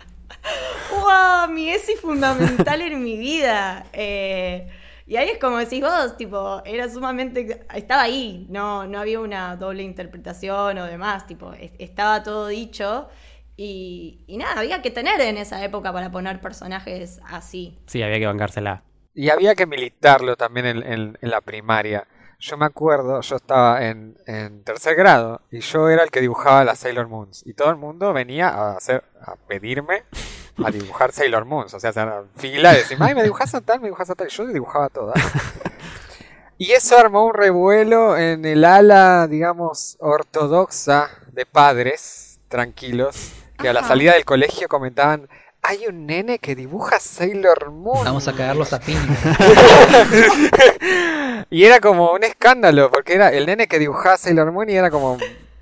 Mi ESI fundamental en mi vida. Eh, y ahí es como decís vos, tipo, era sumamente. Estaba ahí, no, no había una doble interpretación o demás, tipo, es- estaba todo dicho. Y, y nada, había que tener en esa época para poner personajes así. Sí, había que bancársela. Y había que militarlo también en, en- en la primaria. Yo me acuerdo, yo estaba en, en tercer grado y yo era el que dibujaba las Sailor Moons. Y todo el mundo venía a hacer, a pedirme a dibujar Sailor Moons. O sea, se fila y decían, ay, me dibujas a tal, me dibujas a tal. Yo dibujaba todas. Y eso armó un revuelo en el ala, digamos, ortodoxa de padres tranquilos, que a la salida del colegio comentaban, hay un nene que dibuja Sailor Moon. Vamos a cagarlos a piña. y era como un escándalo, porque era el nene que dibujaba Sailor Moon y era como...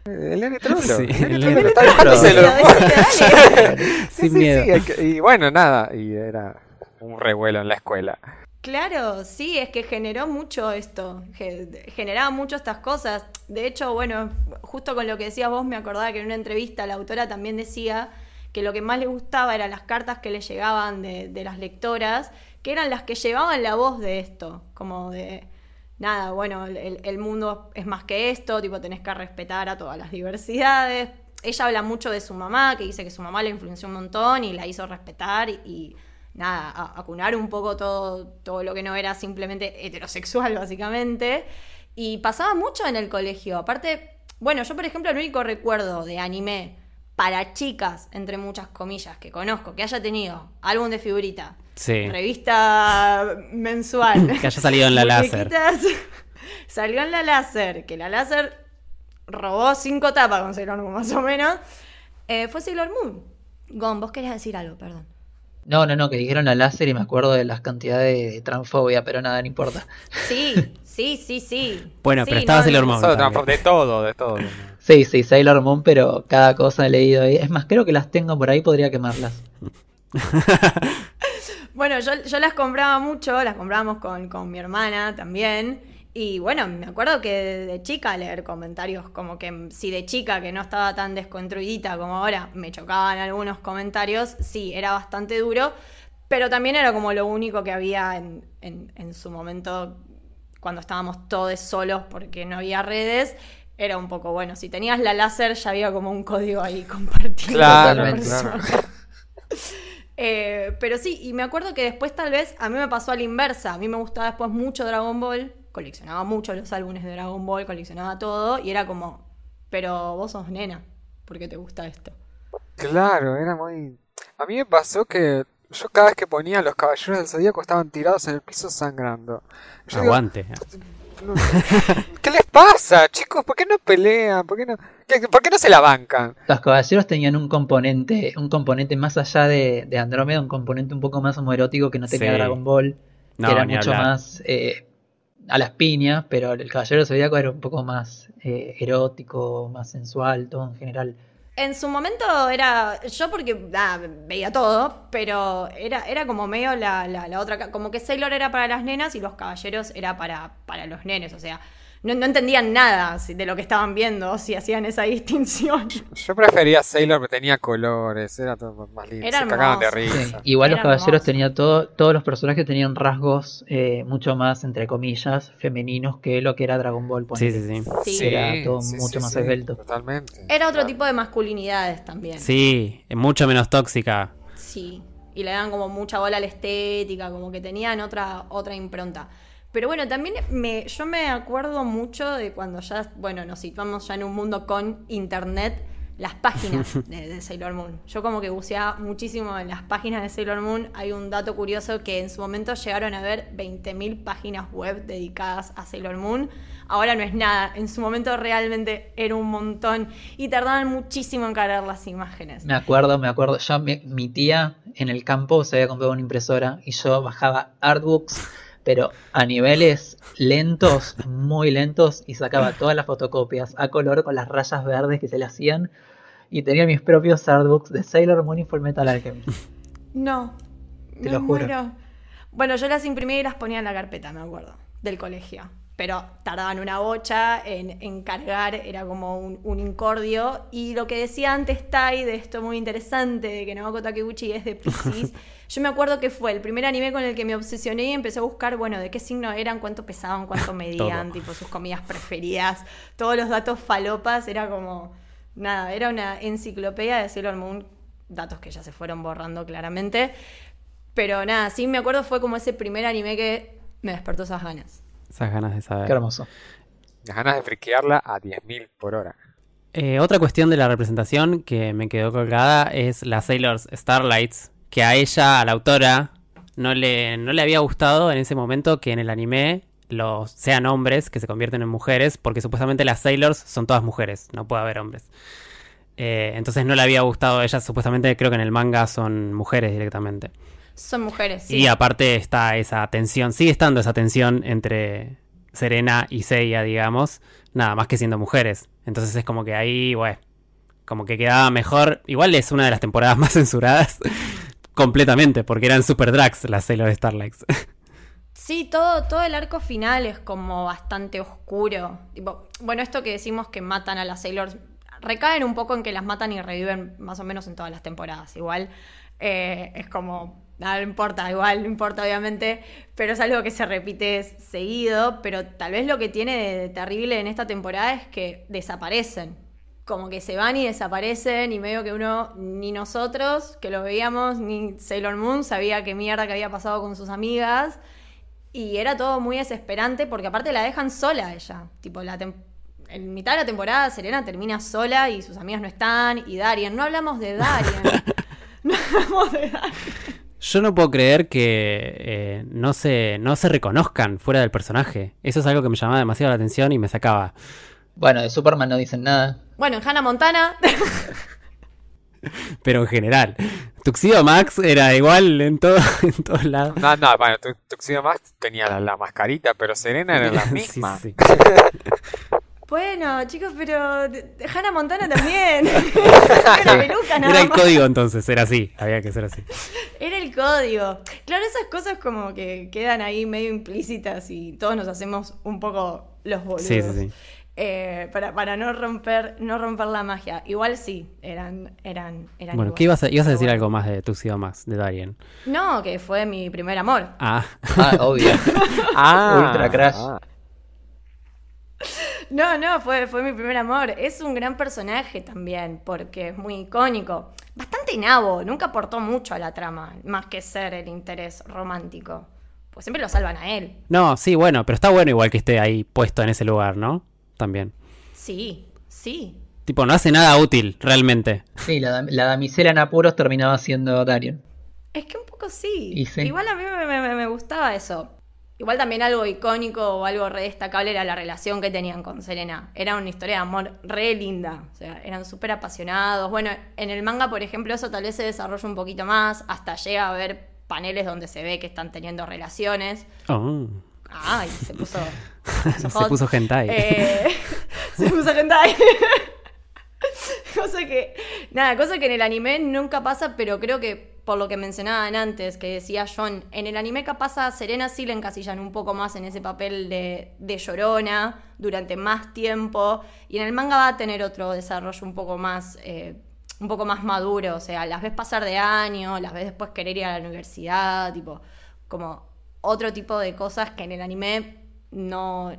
El nene trolo. Sí, el Sin sí, miedo. y bueno, nada, y era un revuelo en la escuela. Claro, sí, es que generó mucho esto, ge- generaba mucho estas cosas. De hecho, bueno, justo con lo que decías vos, me acordaba que en una entrevista la autora también decía que lo que más le gustaba eran las cartas que le llegaban de, de las lectoras, que eran las que llevaban la voz de esto, como de, nada, bueno, el, el mundo es más que esto, tipo, tenés que respetar a todas las diversidades. Ella habla mucho de su mamá, que dice que su mamá la influenció un montón y la hizo respetar y, y nada, acunar un poco todo, todo lo que no era simplemente heterosexual, básicamente. Y pasaba mucho en el colegio. Aparte, bueno, yo por ejemplo el único recuerdo de anime para chicas, entre muchas comillas, que conozco, que haya tenido álbum de figurita, Sí. revista mensual, Que haya salido en la láser. Salió en la láser, que la láser robó cinco tapas con Sailor Moon, más o menos. Eh, fue Sailor Moon. Gon, vos querías decir algo, perdón. No, no, no, que dijeron a láser y me acuerdo de las cantidades de transfobia, pero nada, no importa. Sí, sí, sí, sí. Bueno, Sí, pero estaba no, Sailor Moon. De todo, de todo. Sí, sí, Sailor Moon, pero cada cosa he leído ahí. Es más, creo que las tengo por ahí, podría quemarlas. Bueno, yo, yo las compraba mucho, las comprábamos con, con mi hermana también. Y bueno, me acuerdo que de, chica leer comentarios como que si de chica que no estaba tan desconstruidita como ahora me chocaban algunos comentarios, sí, era bastante duro, pero también era como lo único que había en, en- en su momento cuando estábamos todos solos porque no había redes. Era un poco bueno, si tenías la láser ya había como un código ahí compartido. Claro, con persona. Eh, pero sí, y me acuerdo que después tal vez a mí me pasó a la inversa. A mí me gustaba después mucho Dragon Ball, coleccionaba mucho los álbumes de Dragon Ball, coleccionaba todo, y era como, pero vos sos nena, ¿por qué te gusta esto? Claro, era muy... A mí me pasó que yo cada vez que ponía los caballeros del zodíaco estaban tirados en el piso sangrando. Yo digo, Aguante. No- ¿Qué les pasa, chicos? ¿Por qué no pelean? ¿Por qué no, qué- por qué no se la bancan? Los caballeros tenían un componente, un componente más allá de, de Andrómeda, un componente un poco más homoerótico que no tenía Sí. Dragon Ball, No, que era mucho hablar. más eh, a las piñas, pero el Caballero Zodíaco era un poco más eh, erótico, más sensual, todo en general. En su momento era, yo porque ah, veía todo, pero era, era como medio la, la, la otra, como que Sailor era para las nenas y los caballeros era para, para los nenes, o sea, no, no entendían nada de lo que estaban viendo, si hacían esa distinción. Yo prefería Sailor porque tenía colores, era todo más lindo. Era se cagaban de. Sí. Igual los caballeros tenían todo, todos los personajes tenían rasgos eh, mucho más, entre comillas, femeninos que lo que era Dragon Ball. Sí, sí, sí. Sí. Era todo mucho más esbelto. Totalmente. Era otro Claro. tipo de masculinidades también. Sí, es mucho menos tóxica. Sí, y le dan como mucha bola a la estética, como que tenían otra, otra impronta. Pero bueno, también me, yo me acuerdo mucho de cuando ya, bueno, nos situamos ya en un mundo con internet, las páginas de, de Sailor Moon. Yo como que buceaba muchísimo en las páginas de Sailor Moon. Hay un dato curioso que en su momento llegaron a ver 20.000 páginas web dedicadas a Sailor Moon. Ahora no es nada, en su momento realmente era un montón y tardaban muchísimo en cargar las imágenes. Me acuerdo, me acuerdo. Yo, mi, mi tía en el campo se había comprado una impresora y yo bajaba artbooks, pero a niveles lentos, muy lentos, y sacaba todas las fotocopias a color con las rayas verdes que se le hacían. Y tenía mis propios artbooks de Sailor Moon y Full Metal Alchemist. No, Te me lo juro. muero. Bueno, yo las imprimía y las ponía en la carpeta, me acuerdo, del colegio. Pero tardaban una bocha en, en cargar, era como un, un incordio. Y lo que decía antes Tai de esto muy interesante, de que Namako Takeuchi es de Pisces, yo me acuerdo que fue el primer anime con el que me obsesioné y empecé a buscar, bueno, de qué signo eran, cuánto pesaban, cuánto medían, tipo sus comidas preferidas, todos los datos falopas, era como, nada, era una enciclopedia de Sailor Moon, datos que ya se fueron borrando claramente. Pero nada, sí me acuerdo fue como ese primer anime que me despertó esas ganas. Esas ganas de saber. Qué hermoso. Las ganas de friquearla a 10.000 por hora. Eh, otra cuestión de la representación que me quedó colgada es la Sailor's Starlights, que a ella, a la autora, no le, no le había gustado en ese momento que en el anime los sean hombres que se convierten en mujeres, porque supuestamente las Sailors son todas mujeres, no puede haber hombres. Eh, entonces no le había gustado a ella, supuestamente creo que en el manga son mujeres directamente. Son mujeres, sí. Y aparte está esa tensión, sigue estando esa tensión entre Serena y Seiya, digamos, nada más que siendo mujeres. Entonces es como que ahí, bueno, como que quedaba mejor. Igual es una de las temporadas más censuradas completamente, porque eran super drags las Sailor Starlights. Sí, todo, todo el arco final es como bastante oscuro. Bueno, esto que decimos que matan a las Sailors, recaen un poco en que las matan y reviven más o menos en todas las temporadas. Igual eh, es como, no importa, igual no importa obviamente, pero es algo que se repite seguido, pero tal vez lo que tiene de terrible en esta temporada es que desaparecen. Como que se van y desaparecen y medio que uno, ni nosotros que lo veíamos, ni Sailor Moon sabía qué mierda que había pasado con sus amigas. Y era todo muy desesperante porque aparte la dejan sola ella. Tipo, la en mitad de la temporada Serena termina sola y sus amigas no están. Y Darien, no hablamos de Darien. no hablamos de Darien. Yo no puedo creer que eh, no, se, no se reconozcan fuera del personaje. Eso es algo que me llamaba demasiado la atención y me sacaba. Bueno, de Superman no dicen nada. Bueno, en Hannah Montana. Pero en general. Tuxedo Max era igual en, todo, en todos lados. No, no, bueno, Tuxedo Max tenía la, mascarita, pero Serena era la misma. Bueno, chicos, pero Hannah Montana también. era peluca, nada Era el código entonces, era así, había que ser así. Era el código. Claro, esas cosas como que quedan ahí medio implícitas y todos nos hacemos un poco los boludos. Sí, sí, sí. Eh, para, para, no romper no romper la magia. Igual sí, eran eran, eran Bueno, ¿qué ibas a, ibas a decir algo más de Tuxedo Max, de Darien? No, que fue mi primer amor. Ah, ah obvio. ah, Ultra Crash. Ah. No, no, fue, fue mi primer amor. Es un gran personaje también, porque es muy icónico. Bastante nabo, nunca aportó mucho a la trama, más que ser el interés romántico. Pues siempre lo salvan a él. No, sí, bueno, pero está bueno igual que esté ahí puesto en ese lugar, ¿no? También. Sí, sí. Tipo, no hace nada útil, realmente. Sí, la, damisela en apuros terminaba siendo Darion. Es que un poco sí. Igual a mí me, gustaba eso. Igual también algo icónico o algo re destacable era la relación que tenían con Selena. Era una historia de amor re linda. O sea, eran súper apasionados. Bueno, en el manga, por ejemplo, eso tal vez se desarrolla un poquito más. Hasta llega a haber paneles donde se ve que están teniendo relaciones. Oh. Ay, se puso. Se puso, hentai. Eh, se puso hentai. cosa que. Nada, cosa que en el anime nunca pasa, pero creo que por lo que mencionaban antes, que decía John, en el anime capaz a Serena sí le encasillan un poco más en ese papel de, de llorona durante más tiempo. Y en el manga va a tener otro desarrollo un poco más. Eh, un poco más maduro, o sea, las ves pasar de año, las ves después querer ir a la universidad, tipo, como otro tipo de cosas que en el anime no,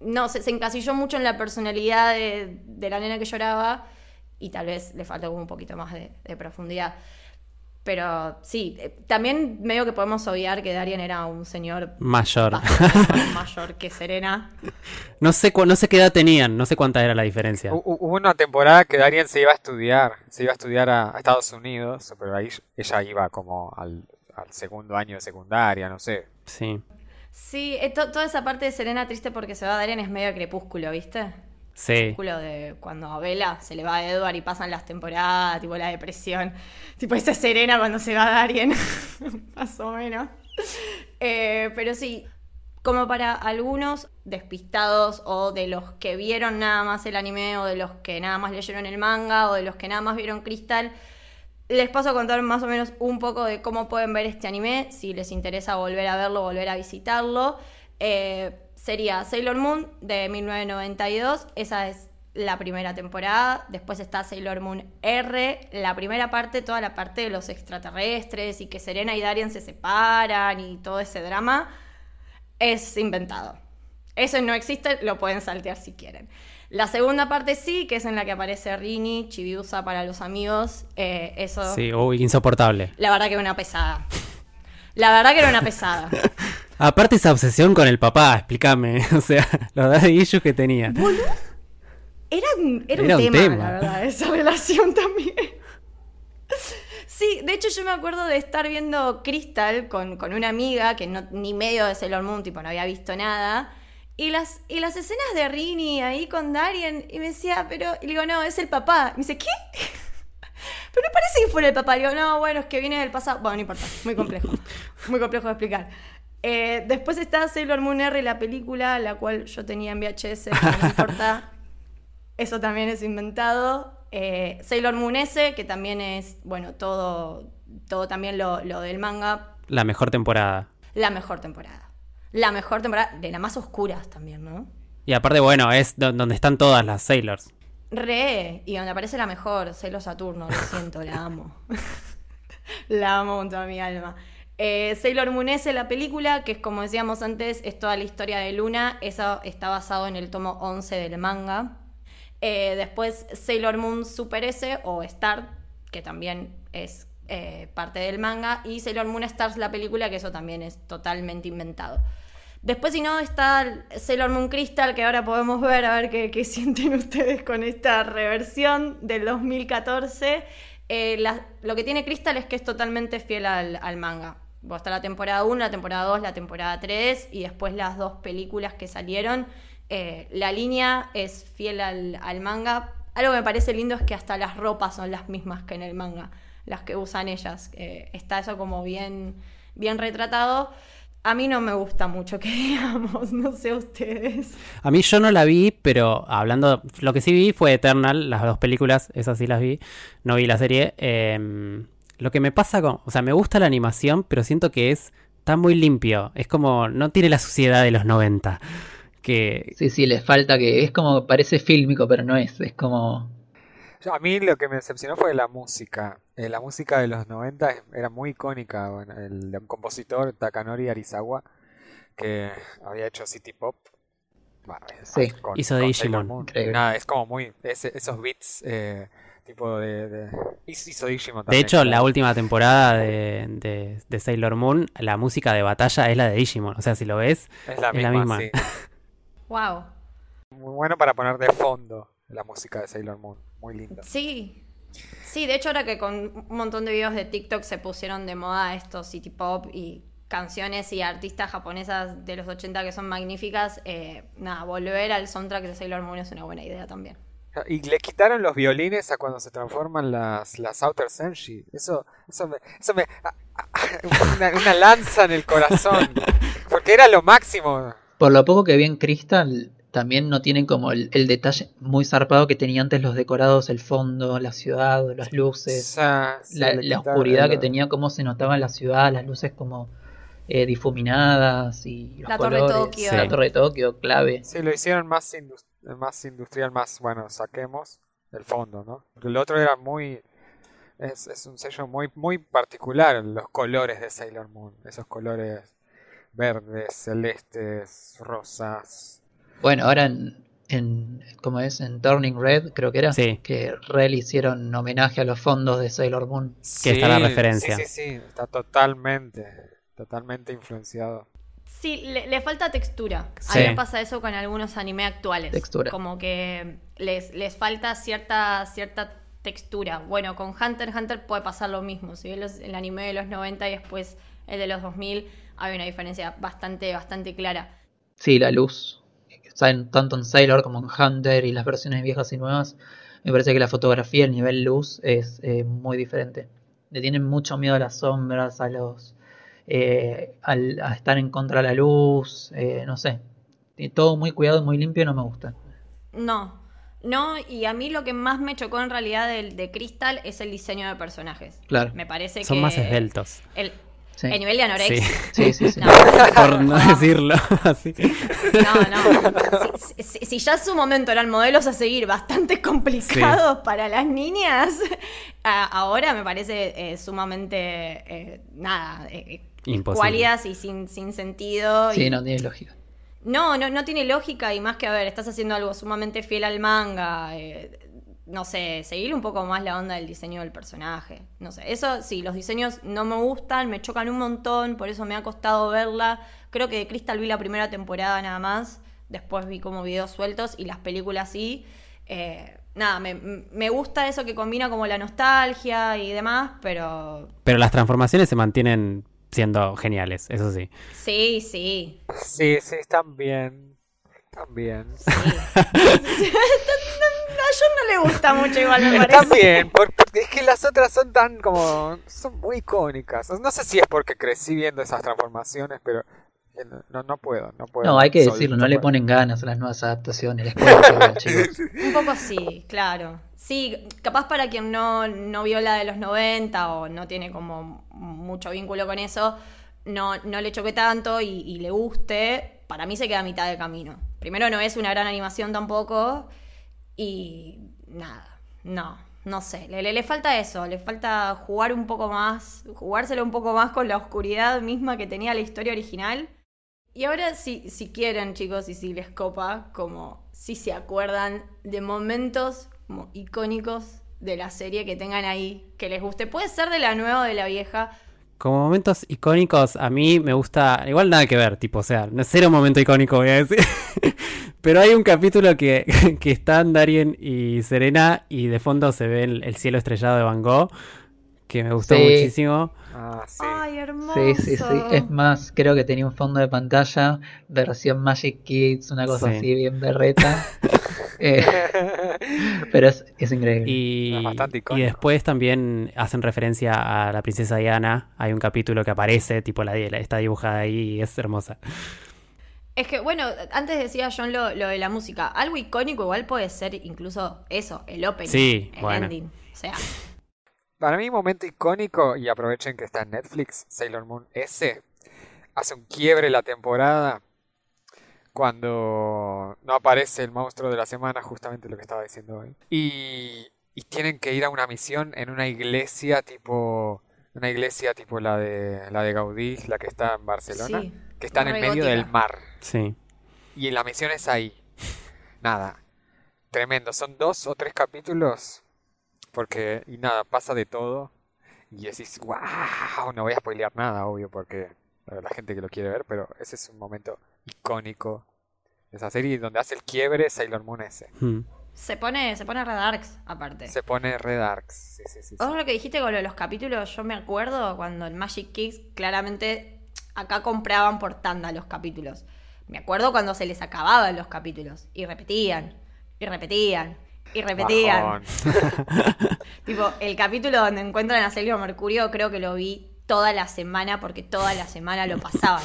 no se, encasilló mucho en la personalidad de, la nena que lloraba y tal vez le faltó un poquito más de, profundidad. Pero sí, eh, también medio que podemos obviar que Darien era un señor mayor, mayor que Serena. No sé, no sé qué edad tenían, no sé cuánta era la diferencia. Hubo una temporada que Darien se iba a estudiar, se iba a estudiar a Estados Unidos, pero ahí ella iba como al al segundo año de secundaria, no sé. Sí. Sí, eh, toda esa parte de Serena triste porque se va a Darien es medio crepúsculo, ¿viste? Sí. Crepúsculo de cuando a Vela se le va a Edward y pasan las temporadas, tipo la depresión. Tipo esa Serena cuando se va a Darien, más o menos. Eh, pero sí, como para algunos despistados o de los que vieron nada más el anime o de los que nada más leyeron el manga o de los que nada más vieron Crystal, les paso a contar más o menos un poco de cómo pueden ver este anime, si les interesa volver a verlo, volver a visitarlo. Eh, sería Sailor Moon de 1992, esa es la primera temporada. Después está Sailor Moon R, la primera parte, toda la parte de los extraterrestres y que Serena y Darien se separan y todo ese drama, es inventado. Eso no existe, lo pueden saltear si quieren. La segunda parte sí, que es en la que aparece Rini, Chibiusa para los amigos. Eh, eso. Sí, uy, insoportable. La verdad que era una pesada. La verdad que era una pesada. Aparte esa obsesión con el papá, explícame. O sea, los daddy que tenía. Era, un, tema, la verdad, esa relación también. Sí, de hecho yo me acuerdo de estar viendo Crystal con, con una amiga que no, ni medio de Sailor Moon, tipo, no había visto nada. Y las, y las escenas de Rini ahí con Darien, y me decía, pero, y le digo, no, es el papá. Y me dice, ¿qué? pero no parece que fuera el papá. Y digo, no, bueno, es que viene del pasado. Bueno, no importa, muy complejo. muy complejo de explicar. Eh, después está Sailor Moon R, la película, la cual yo tenía en VHS, no importa. Eso también es inventado. Eh, Sailor Moon S, que también es, bueno, todo, todo también lo, lo del manga. La mejor temporada. La mejor temporada la mejor temporada, de las más oscuras también, ¿no? Y aparte, bueno, es do- donde están todas las Sailors. Re, y donde aparece la mejor, Celo Saturno, lo siento, la amo. la amo con toda mi alma. Eh, Sailor Moon S, la película, que es como decíamos antes, es toda la historia de Luna. Eso está basado en el tomo 11 del manga. Eh, después Sailor Moon Super S o Star, que también es eh, parte del manga. Y Sailor Moon Stars, la película, que eso también es totalmente inventado. Después, si no, está Sailor Moon Crystal, que ahora podemos ver, a ver qué, sienten ustedes con esta reversión del 2014. Eh, lo que tiene Crystal es que es totalmente fiel al, manga. Está la temporada 1, la temporada 2, la temporada 3 y después las dos películas que salieron. Eh, la línea es fiel al, al manga. Algo que me parece lindo es que hasta las ropas son las mismas que en el manga, las que usan ellas. Eh, está eso como bien, bien retratado. A mí no me gusta mucho que digamos, no sé ustedes. A mí yo no la vi, pero hablando, lo que sí vi fue Eternal, las dos películas, esas sí las vi, no vi la serie. Em, lo que me pasa con, o sea, me gusta la animación, pero siento que es, está muy limpio, es como, no tiene la suciedad de los 90, que Sí, sí, le falta que es como, parece fílmico, pero no es, es como... A mí lo que me decepcionó fue la música. Eh, la música de los 90 es- era muy icónica. Bueno, el de un compositor, Takanori Arizawa, que había hecho City Pop. Bueno, es- Sí. con- Hizo con Digimon. Nada, es como muy. esos beats, eh, tipo de. de- hizo Digimon de también, hecho la última temporada de, de- de Sailor Moon, la música de batalla es la de Digimon, o sea, si lo ves, Es la es la misma, sí. Wow. Muy bueno para poner de fondo la música de Sailor Moon. Muy linda. Sí. Sí, de hecho ahora que con un montón de videos de TikTok se pusieron de moda estos city pop y canciones y artistas japonesas de los 80 que son magníficas, eh, nada, volver al soundtrack de Sailor Moon es una buena idea también. Y le quitaron los violines a cuando se transforman las, las Outer Senshi. Eso, eso me, eso me, a- a- una, una lanza en el corazón. Porque era lo máximo. Por lo poco que vi en Crystal, también no tienen como el, el detalle muy zarpado que tenía antes los decorados, el fondo, la ciudad, las luces, la, la oscuridad que tenía, cómo se notaba en la ciudad, las luces como eh, difuminadas y los La Torre. Tokio. La. Torre Tokio, clave. Sí, lo hicieron más, más industrial, más, bueno, saquemos el fondo, ¿no? Porque el otro era muy... Es, es un sello muy, muy particular, los colores de Sailor Moon. Esos colores verdes, celestes, rosas. Bueno, ahora en, en ¿cómo es? En Turning Red, creo que era, Sí. que Rel hicieron homenaje a los fondos de Sailor Moon. Que está la Sí, referencia. Sí, sí, sí, está totalmente, totalmente influenciado. Sí, le, le falta textura. Sí. A mí me pasa eso con algunos anime actuales. Textura. Como que les, les falta cierta, cierta textura. Bueno, con Hunter x Hunter puede pasar lo mismo. Si ves los- el anime de los 90 y después el de los 2000, hay una diferencia bastante, bastante clara. Sí, la luz. O sea, en- tanto en Sailor como en Hunter y las versiones viejas y nuevas, me parece que la fotografía, el nivel luz es eh, muy diferente. Le tienen mucho miedo a las sombras, a los eh, al- a estar en contra de la luz, eh, no sé. Y todo muy cuidado, muy limpio, no me gusta. No, no, y a mí lo que más me chocó en realidad del de Crystal es el diseño de personajes. Claro. Me parece son que. más esbeltos, El, Sí. el nivel de anorexia. Sí, sí, sí. No, por no decirlo así. No, no. Si, si- si ya en su momento eran modelos a seguir bastante complicados para las niñas, ahora me parece eh, sumamente, eh, nada, eh, Imposible. cuálidas y sin, sin sentido. Sí, y- no tiene lógica. no, no, no tiene lógica y más que, a ver, estás haciendo algo sumamente fiel al manga. eh, no sé, seguir un poco más la onda del diseño del personaje. No sé, eso sí, los diseños no me gustan, me chocan un montón, por eso me ha costado verla. Creo que de Crystal vi la primera temporada nada más, después vi como videos sueltos y las películas sí. Eh, nada, me, me gusta eso que combina como la nostalgia y demás, pero Pero las transformaciones se mantienen siendo geniales, eso sí. sí, sí. Sí, sí, están bien. Bien. sí. a John no le gusta mucho igual, me parece. por- porque es que las otras son tan como... Son muy icónicas. No sé si es porque crecí viendo esas transformaciones, pero... que No, no, no puedo, no puedo. No, hay que decirlo, no le ponen ganas a las nuevas adaptaciones. Les chicos. Un poco sí, claro. Sí, capaz para quien no, no vio la de los 90 o no tiene como mucho vínculo con eso, no, no le choque tanto y, y le guste, para mí se queda a mitad de camino. Primero no es una gran animación tampoco y nada, no, no sé, le, le- le falta eso, le falta jugar un poco más, jugárselo un poco más con la oscuridad misma que tenía la historia original. Y ahora si, si quieren chicos y si les copa, como si se acuerdan de momentos icónicos de la serie que tengan ahí, que les guste. Puede ser de la nueva o de la vieja. Como momentos icónicos, a mí me gusta. Igual nada que ver, tipo, o sea, no es cero momento icónico, voy a decir. Pero hay un capítulo que, que están Darien y Serena y de fondo se ve el, el cielo estrellado de Van Gogh, que me gustó Sí. muchísimo. Ah, sí. Ay, hermoso. Sí, sí, sí. Es más, creo que tenía un fondo de pantalla, versión Magic Kids, una cosa Sí. así bien berreta. Eh, pero es, es increíble. Y, Es bastante y icónico. después también hacen referencia a la princesa Diana. Hay un capítulo que aparece, tipo, la, la- está dibujada ahí y es hermosa. Es que, bueno, antes decía John lo, lo de la música. Algo icónico igual puede ser incluso eso, el opening, Sí, el bueno. ending. O sea, Para mí, momento icónico, y aprovechen que está en Netflix, Sailor Moon S, hace un quiebre la temporada cuando no aparece el monstruo de la semana, justamente lo que estaba diciendo hoy. Y, y tienen que ir a una misión en una iglesia tipo, una iglesia tipo la de, la de Gaudí, la que está en Barcelona, sí. que está en el medio del mar. Sí. Y la misión es ahí. Nada. Tremendo. Son dos o tres capítulos. Porque, y nada, pasa de todo. Y decís, wow, no voy a spoilear nada, obvio, porque la gente que lo quiere ver, pero ese es un momento icónico de esa serie donde hace el quiebre Sailor Moon S. Hmm. Se pone, se pone Red Arcs, aparte. Se pone Red Arcs. Sí, sí, sí, sí. Vos lo que dijiste con lo de los capítulos, yo me acuerdo cuando en Magic Kicks claramente acá compraban por tanda los capítulos. Me acuerdo cuando se les acababan los capítulos y repetían, y repetían, y repetían. Tipo, el capítulo donde encuentran a Celio Mercurio creo que lo vi toda la semana porque toda la semana lo pasaban.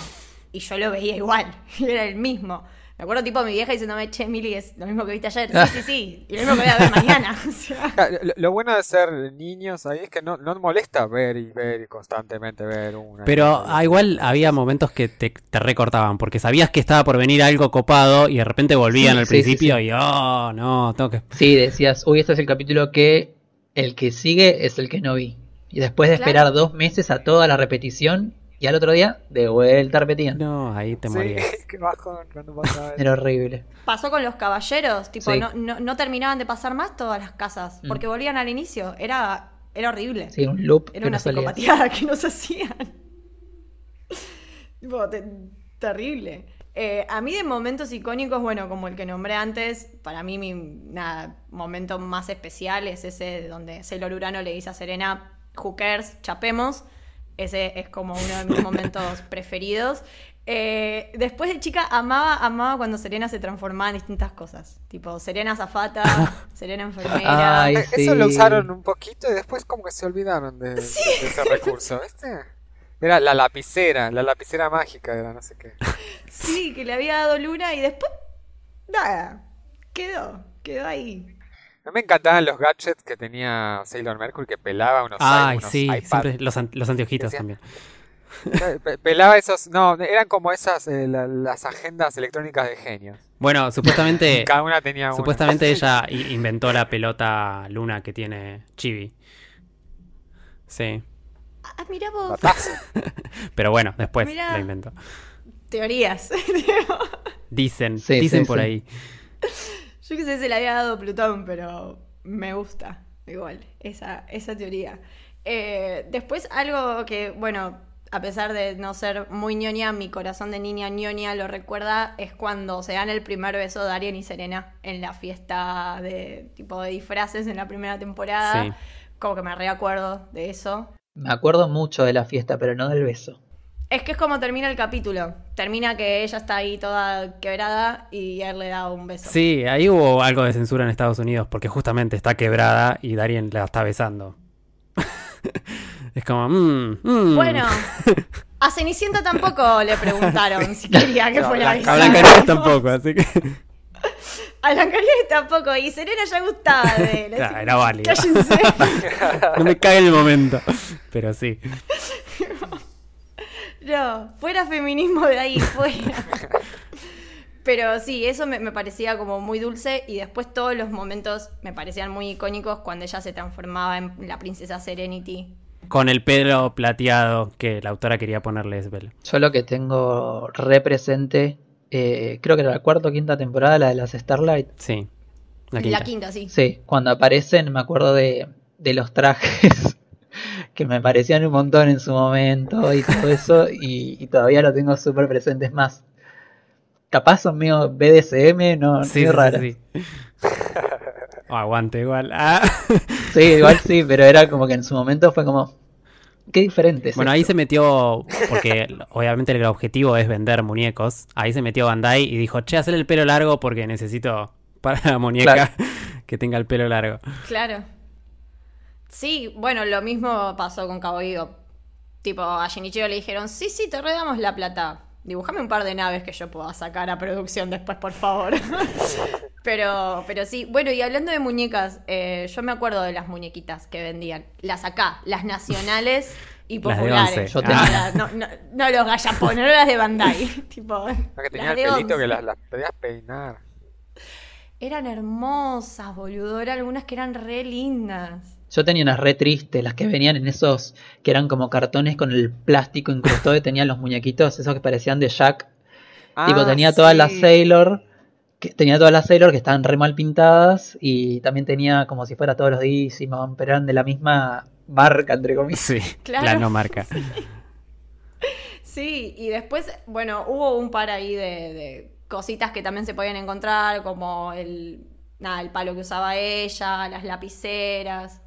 Y yo lo veía igual, era el mismo. Me acuerdo tipo mi vieja diciéndome, che, Mili, es lo mismo que viste ayer. Sí, sí, sí. Y lo mismo que voy a ver mañana. O sea, Ah, Lo, lo bueno de ser niños ahí es que no, no molesta ver y ver y constantemente ver una. Pero ah, igual había momentos que te, te recortaban, porque sabías que estaba por venir algo copado y de repente volvían Sí, al sí, sí, principio sí. y oh, no, tengo que... Sí, decías, uy, este es el capítulo que el que sigue es el que no vi. Y después de Claro. esperar dos meses a toda la repetición, y al otro día, de vuelta repetían. No, ahí te Sí, morías. qué bajón cuando pasaba. Era horrible. pasó con los caballeros, tipo, Sí. no, no, no terminaban de pasar más todas las casas, Mm. porque volvían al inicio. Era, era horrible. Sí, un loop Era una psicopatía que nos hacían. Tipo, te- terrible. Eh, a mí de momentos icónicos, bueno, como el que nombré antes, para mí mi nada, momento más especial es ese donde Sailor Urano le dice a Serena, Hookers, chapemos. Ese es como uno de mis momentos preferidos. Eh, después de chica amaba, amaba cuando Serena se transformaba en distintas cosas. Tipo, Serena zafata, Serena enfermera. Ay, Eh, Eso lo usaron un poquito y después como que se olvidaron de, de ese recurso, ¿viste? Era la lapicera, la lapicera mágica era no sé qué. Sí, que le había dado Luna y después. Nada. Quedó. Quedó ahí. A mí me encantaban los gadgets que tenía Sailor Mercury que pelaba unos, Ay, unos sí, siempre los, an- los anteojitos también. Pe- Pelaba esos, no, eran como esas, eh, la- las agendas electrónicas de genios. Bueno, supuestamente, Cada una tenía una. supuestamente ella inventó la pelota luna que tiene Chibi. Sí, Ah, mira vos. Pero bueno, después Mirá. la inventó. Teorías. Dicen, Sí, dicen sí, por sí. ahí. Yo que sé se le había dado Plutón, pero me gusta. Igual, esa, esa teoría. Eh, después, algo que, bueno, a pesar de no ser muy ñoña, mi corazón de niña ñoña lo recuerda, es cuando se dan el primer beso Darien y Serena en la fiesta de tipo de disfraces en la primera temporada. Sí. Como que me reacuerdo de eso. Me acuerdo mucho de la fiesta, pero no del beso. Es que es como termina el capítulo. Termina que ella está ahí toda quebrada y él le da un beso. Sí, ahí hubo algo de censura en Estados Unidos porque justamente está quebrada y Darien la está besando. es como, mmm, mm. Bueno, a Cenicienta tampoco le preguntaron si quería que No, fuera Blanca- A besada. Blancanieves tampoco, así que A Blancanieves tampoco. Y Serena ya gustaba de él. Claro, era válido. Cállense. no me cae en el momento. Pero sí. No, fuera feminismo de ahí, fuera. Pero sí, eso me, me parecía como muy dulce y después todos los momentos me parecían muy icónicos cuando ella se transformaba en la princesa Serenity. Con el pelo plateado que la autora quería ponerle Esbel. Yo lo que tengo represente, eh, creo que era la cuarta o quinta temporada, la de las Starlight. Sí. La La quinta. quinta, sí. Sí, cuando aparecen me acuerdo de, de los trajes que me parecían un montón en su momento y todo eso y, y todavía lo tengo súper presente. Es más, capaz son medio BDSM, no, Sí, medio sí, raro. sí, sí. Oh, aguante igual. Ah. Sí, igual sí, pero era como que en su momento fue como, qué diferente. es Bueno, ahí se metió, porque obviamente el objetivo es vender muñecos. Ahí se metió Bandai y dijo, che, hacer el pelo largo porque necesito para la muñeca Claro. que tenga el pelo largo. Claro. Sí, bueno, lo mismo pasó con Cabo Vivo. Tipo, a Genichiro le dijeron, sí, sí, te redamos la plata. Dibujame un par de naves que yo pueda sacar a producción después, por favor. pero, pero sí, bueno, y hablando de muñecas, eh, yo me acuerdo de las muñequitas que vendían. Las acá, las nacionales y Las de populares. Yo No, no, no, no los gallapones, no las de Bandai. tipo, La que tenía las el de pelito once. que las, las podías peinar. Eran hermosas, boludo. Eran algunas que eran re lindas. Yo tenía unas re tristes, las que venían en esos que eran como cartones con el plástico incrustado y tenían los muñequitos, esos que parecían de Jack. tipo, Ah, tenía todas las. Sailor, que, tenía todas las Sailor que estaban re mal pintadas y también tenía como si fuera todos los Digimon, pero eran de la misma marca, entre comillas. Sí, Claro. la no marca. Sí, y después, bueno, hubo un par ahí de, de cositas que también se podían encontrar, como el, nada, el palo que usaba ella, las lapiceras.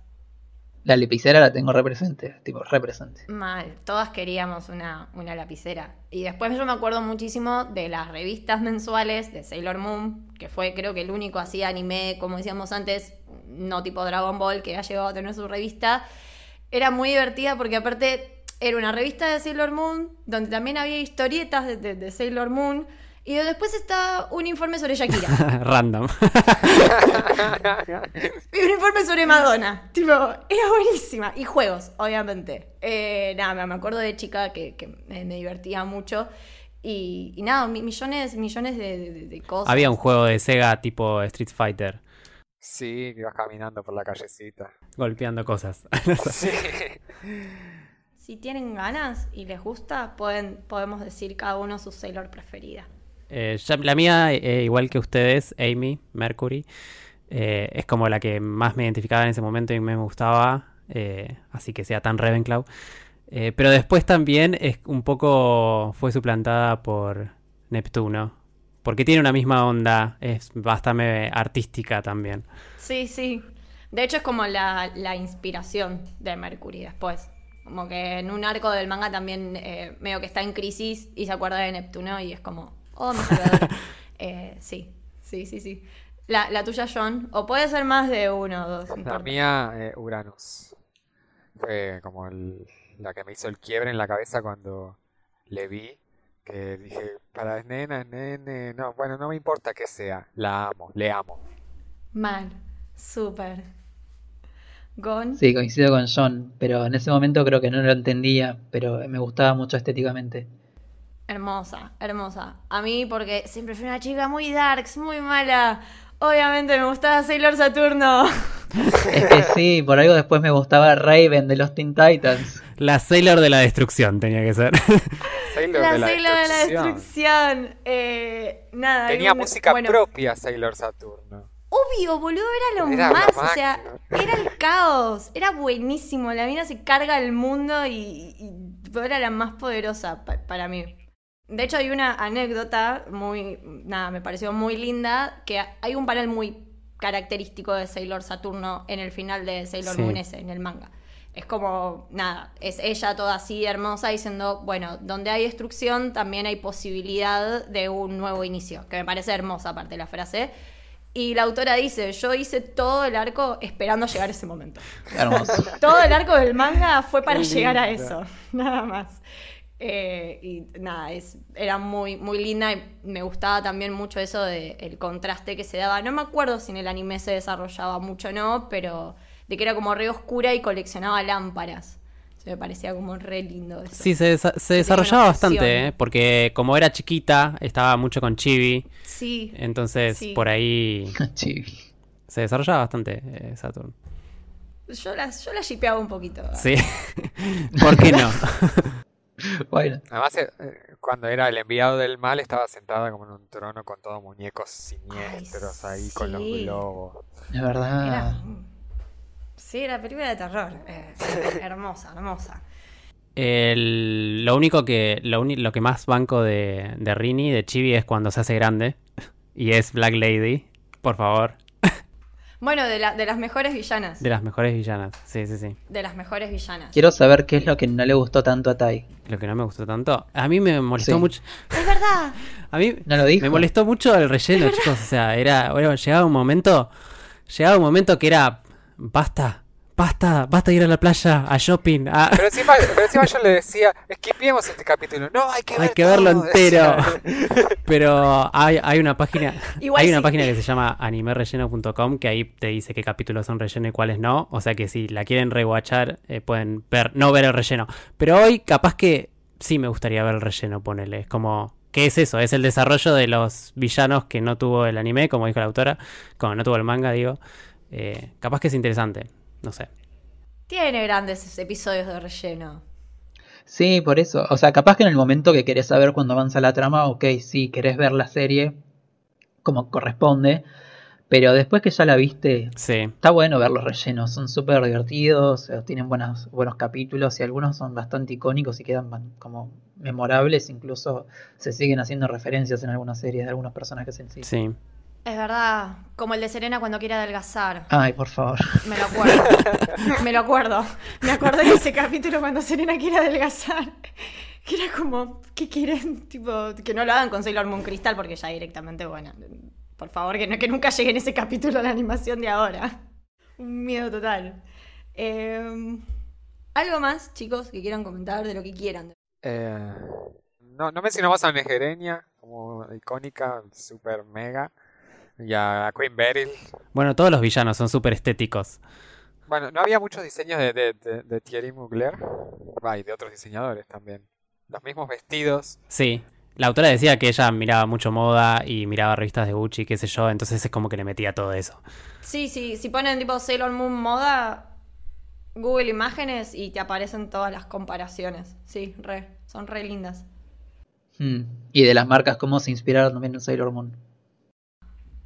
La lapicera la tengo represente, tipo represente. Mal, todas queríamos una, una lapicera. Y después yo me acuerdo muchísimo de las revistas mensuales de Sailor Moon, que fue creo que el único así anime, como decíamos antes, no tipo Dragon Ball, que ha llegado a tener su revista. Era muy divertida porque aparte era una revista de Sailor Moon, donde también había historietas de, de- de Sailor Moon, y después está un informe sobre Shakira. Random. Y un informe sobre Madonna. Tipo, era buenísima. Y juegos, obviamente. Eh, nada, me- me acuerdo de chica que, que me, me divertía mucho. Y, y nada, mi- millones, millones de, de- de cosas. Había un juego de Sega tipo Street Fighter, Sí, que ibas caminando por la callecita. golpeando cosas. Sí. Si tienen ganas y les gusta, pueden, podemos decir cada uno su Sailor preferida. Eh, la mía, eh, igual que ustedes, Amy, Mercury, eh, es como la que más me identificaba en ese momento y me gustaba, así que sea tan Ravenclaw. Pero después también es un poco fue suplantada por Neptuno, porque tiene una misma onda, es bastante artística también. Sí, sí. De hecho, es como la, la inspiración de Mercury después. Como que en un arco del manga también medio que está en crisis y se acuerda de Neptuno y es como, oh, mi salvador. Eh, sí, sí, sí, sí. La, la tuya, John, o puede ser más de uno o dos. La importa. mía, eh, Uranus. Fue como el- la que me hizo el quiebre en la cabeza cuando le vi. Que dije, para es nena, es nene. No, bueno, no me importa que sea. La amo, le amo. Mal, súper. Gon, Sí, coincido con John, pero en ese momento creo que no lo entendía, pero me gustaba mucho estéticamente. Hermosa, hermosa. A mí, porque siempre fui una chica muy darks, muy mala. Obviamente me gustaba Sailor Saturno. Es que sí, por algo después me gustaba Raven de los Teen Titans. La Sailor de la Destrucción tenía que ser. Sailor La de la Sailor de la destrucción. Eh, nada. Tenía un- música bueno, propia Sailor Saturno. Obvio, boludo, era lo Era más. O sea, era el caos. Era buenísimo. La mina se carga el mundo y, y era la más poderosa pa- para mí. De hecho, hay una anécdota muy. Nada, me pareció muy linda. Que hay un panel muy característico de Sailor Saturno en el final de Sailor Sí. Moon S, en el manga. Es como, nada, es ella toda así hermosa diciendo, bueno, donde hay destrucción también hay posibilidad de un nuevo inicio, que me parece hermosa aparte la frase. Y la autora dice, yo hice todo el arco esperando llegar a ese momento. Hermoso. Todo el arco del manga fue para llegar a eso, nada más. Eh, y nada, es, era muy, muy linda y me gustaba también mucho eso de el contraste que se daba. No me acuerdo si en el anime se desarrollaba mucho o no, pero de que era como re oscura y coleccionaba lámparas. Se me parecía como re lindo eso. Sí, se, desa- se desarrollaba bastante, ¿eh? porque como era chiquita, estaba mucho con Chibi, Sí. entonces Sí. por ahí Sí. se desarrollaba bastante eh, Saturn. Yo la, yo la shipeaba un poquito. Sí, ¿por qué no? Bueno, Además, eh, eh, cuando era el enviado del mal, estaba sentada como en un trono con todos muñecos siniestros ahí con los globos. es verdad. Era. Sí, era película de terror. Eh, hermosa, hermosa. El- lo único que lo, uni- lo que más banco de, de Rini, de Chibi, es cuando se hace grande y es Black Lady, por favor, Bueno, de, la- de las mejores villanas. de las mejores villanas. Sí, sí, sí. De las mejores villanas. Quiero saber qué es lo que no le gustó tanto a Tai. Lo que no me gustó tanto, a mí me molestó Sí. mucho. Es verdad. A mí ¿No lo dijo? me molestó mucho el relleno, chicos. O sea, era, bueno, llegaba un momento, llegaba un momento que era, basta, basta, basta ir a la playa, a shopping, a- Pero encima, pero encima yo le decía, esquipiemos este capítulo. No, hay que, hay ver que verlo todo", entero. Pero hay, hay una página, Igual hay una página que se llama animerelleno.com que ahí te dice qué capítulos son relleno y cuáles no. O sea que si la quieren rewatchar, eh, pueden ver, no ver el relleno. Pero hoy capaz que sí me gustaría ver el relleno, ponele. Es como, ¿qué es eso? Es el desarrollo de los villanos que no tuvo el anime, como dijo la autora, como no tuvo el manga, digo. Eh, capaz que es interesante, no sé. Tiene grandes episodios de relleno. Sí, por eso. O sea, capaz que en el momento que querés saber cuando avanza la trama, ok, sí, querés ver la serie como corresponde. Pero después que ya la viste, Sí, está bueno ver los rellenos. Son súper divertidos, tienen buenos, buenos capítulos y algunos son bastante icónicos y quedan como memorables. Incluso se siguen haciendo referencias en algunas series de algunos personajes en sí. sí. Es verdad. Como el de Serena cuando quiere adelgazar. Ay, por favor. Me lo acuerdo. Me lo acuerdo. Me acordé de ese capítulo cuando Serena quiere adelgazar. Que era como, ¿qué quieren? Tipo, que no lo hagan con Sailor Moon Crystal porque ya directamente, bueno, por favor, que, no, que nunca llegue en ese capítulo a la animación de ahora. Un miedo total. Eh, ¿Algo más, chicos, que quieran comentar de lo que quieran? Eh, no, no mencionamos a Negereña como icónica, super mega. Y a Queen Beryl. Bueno, todos los villanos son súper estéticos. Bueno, no había muchos diseños de, de, de- de Thierry Mugler. Va, y de otros diseñadores también. Los mismos vestidos. Sí. La autora decía que ella miraba mucho moda y miraba revistas de Gucci, qué sé yo, entonces es como que le metía todo eso. Sí, sí, si ponen tipo Sailor Moon moda, Google Imágenes y te aparecen todas las comparaciones. Sí, re, son re lindas. Hmm. Y de las marcas, cómo se inspiraron también en Sailor Moon.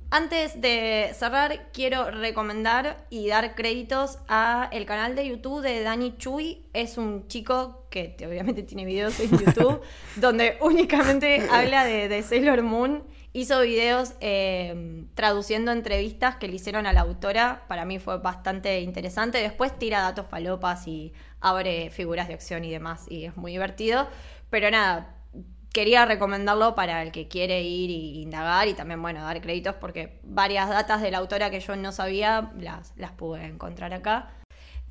Antes de cerrar, quiero recomendar y dar créditos a el canal de YouTube de Dani Chuy. Es un chico que te- obviamente tiene videos en YouTube donde únicamente habla de, de Sailor Moon. Hizo videos eh, traduciendo entrevistas que le hicieron a la autora. Para mí fue bastante interesante. Después tira datos falopas y abre figuras de acción y demás. Y es muy divertido. Pero nada, quería recomendarlo para el que quiere ir y indagar y también, bueno, dar créditos porque varias datas de la autora que yo no sabía las, las pude encontrar acá.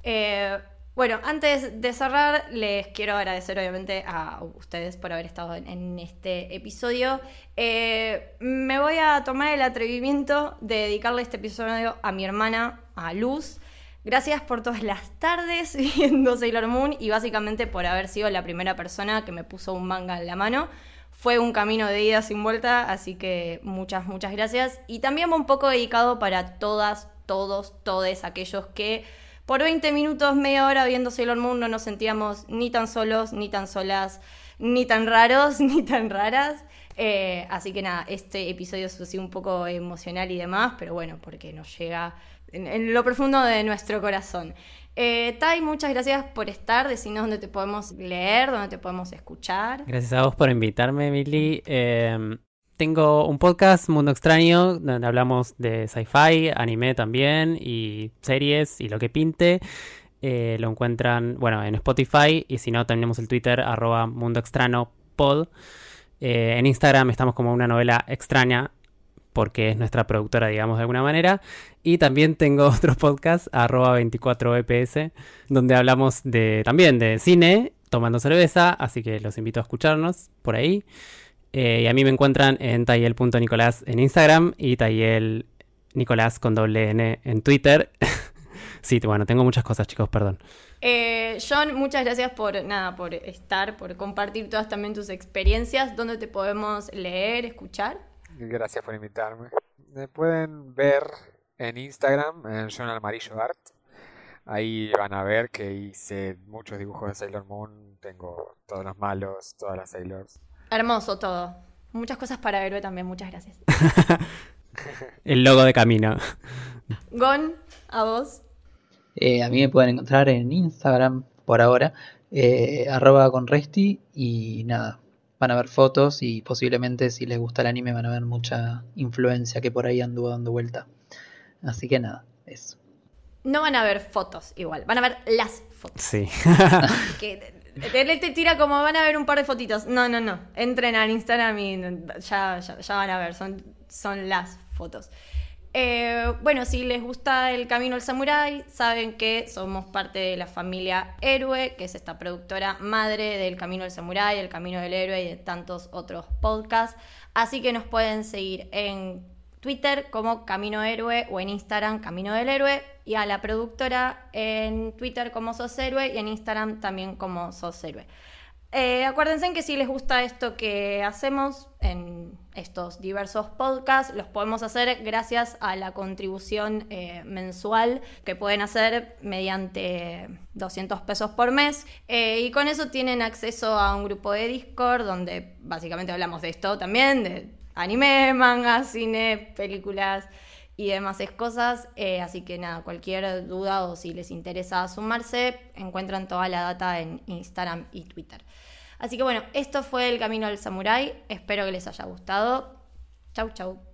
Eh, bueno, antes de cerrar, les quiero agradecer obviamente a ustedes por haber estado en, en este episodio. Eh, me voy a tomar el atrevimiento de dedicarle este episodio a mi hermana, a Luz. Gracias por todas las tardes viendo Sailor Moon y básicamente por haber sido la primera persona que me puso un manga en la mano. Fue un camino de ida sin vuelta, así que muchas, muchas gracias. Y también un poco dedicado para todas, todos, todes aquellos que por 20 minutos, media hora viendo Sailor Moon no nos sentíamos ni tan solos, ni tan solas, ni tan raros, ni tan raras. Eh, así que nada, este episodio es así un poco emocional y demás, pero bueno, porque nos llega en, lo profundo de nuestro corazón. Eh, Tai, muchas gracias por estar. Decinos dónde te podemos leer, dónde te podemos escuchar. Gracias a vos por invitarme, Emily. Eh, tengo un podcast, Mundo Extraño, donde hablamos de sci-fi, anime también, y series y lo que pinte. Eh, lo encuentran, bueno, en Spotify, y si no, tenemos el Twitter, arroba Mundo Extraño Pod. Eh, en Instagram estamos como una novela extraña, porque es nuestra productora, digamos, de alguna manera. Y también tengo otro podcast, arroba 24EPS, donde hablamos de también de cine, tomando cerveza, así que los invito a escucharnos por ahí. Eh, y a mí me encuentran en tayel.nicolás en Instagram y tayel Nicolás con doble N en Twitter. Sí, bueno, tengo muchas cosas, chicos, perdón. Eh, John, muchas gracias por nada, por estar, por compartir todas también tus experiencias. ¿Dónde te podemos leer, escuchar? Gracias por invitarme. Me pueden ver en Instagram, en John Almarillo Art. Ahí van a ver que hice muchos dibujos de Sailor Moon. Tengo todos los malos, todas las Sailors. Hermoso todo. Muchas cosas para héroe también, muchas gracias. El logo de camino. Gon, a vos. Eh, a mí me pueden encontrar en Instagram por ahora, eh, arroba con Resti y nada, van a ver fotos y posiblemente si les gusta el anime van a ver mucha influencia que por ahí anduvo dando vuelta. Así que nada, eso. No van a ver fotos igual, van a ver las fotos. Sí. que él te tira como van a ver un par de fotitos. No, no, no. Entren al Instagram y ya, ya, ya van a ver, son, son las fotos. Eh, bueno, si les gusta el Camino al Samurai, saben que somos parte de la familia Héroe, que es esta productora madre del Camino al Samurai, el Camino del Héroe y de tantos otros podcasts. Así que nos pueden seguir en Twitter como Camino Héroe o en Instagram Camino del Héroe y a la productora en Twitter como Sos Héroe y en Instagram también como Sos Héroe. Eh, acuérdense que si les gusta esto que hacemos en estos diversos podcasts, los podemos hacer gracias a la contribución eh, mensual que pueden hacer mediante 200 pesos por mes. Eh, y con eso tienen acceso a un grupo de Discord donde básicamente hablamos de esto también, de anime, manga, cine, películas y demás cosas. así que nada, cualquier duda o si les interesa sumarse, encuentran toda la data en Instagram y Twitter. Así que bueno, esto fue el camino del samurái. Espero que les haya gustado. Chau, chau.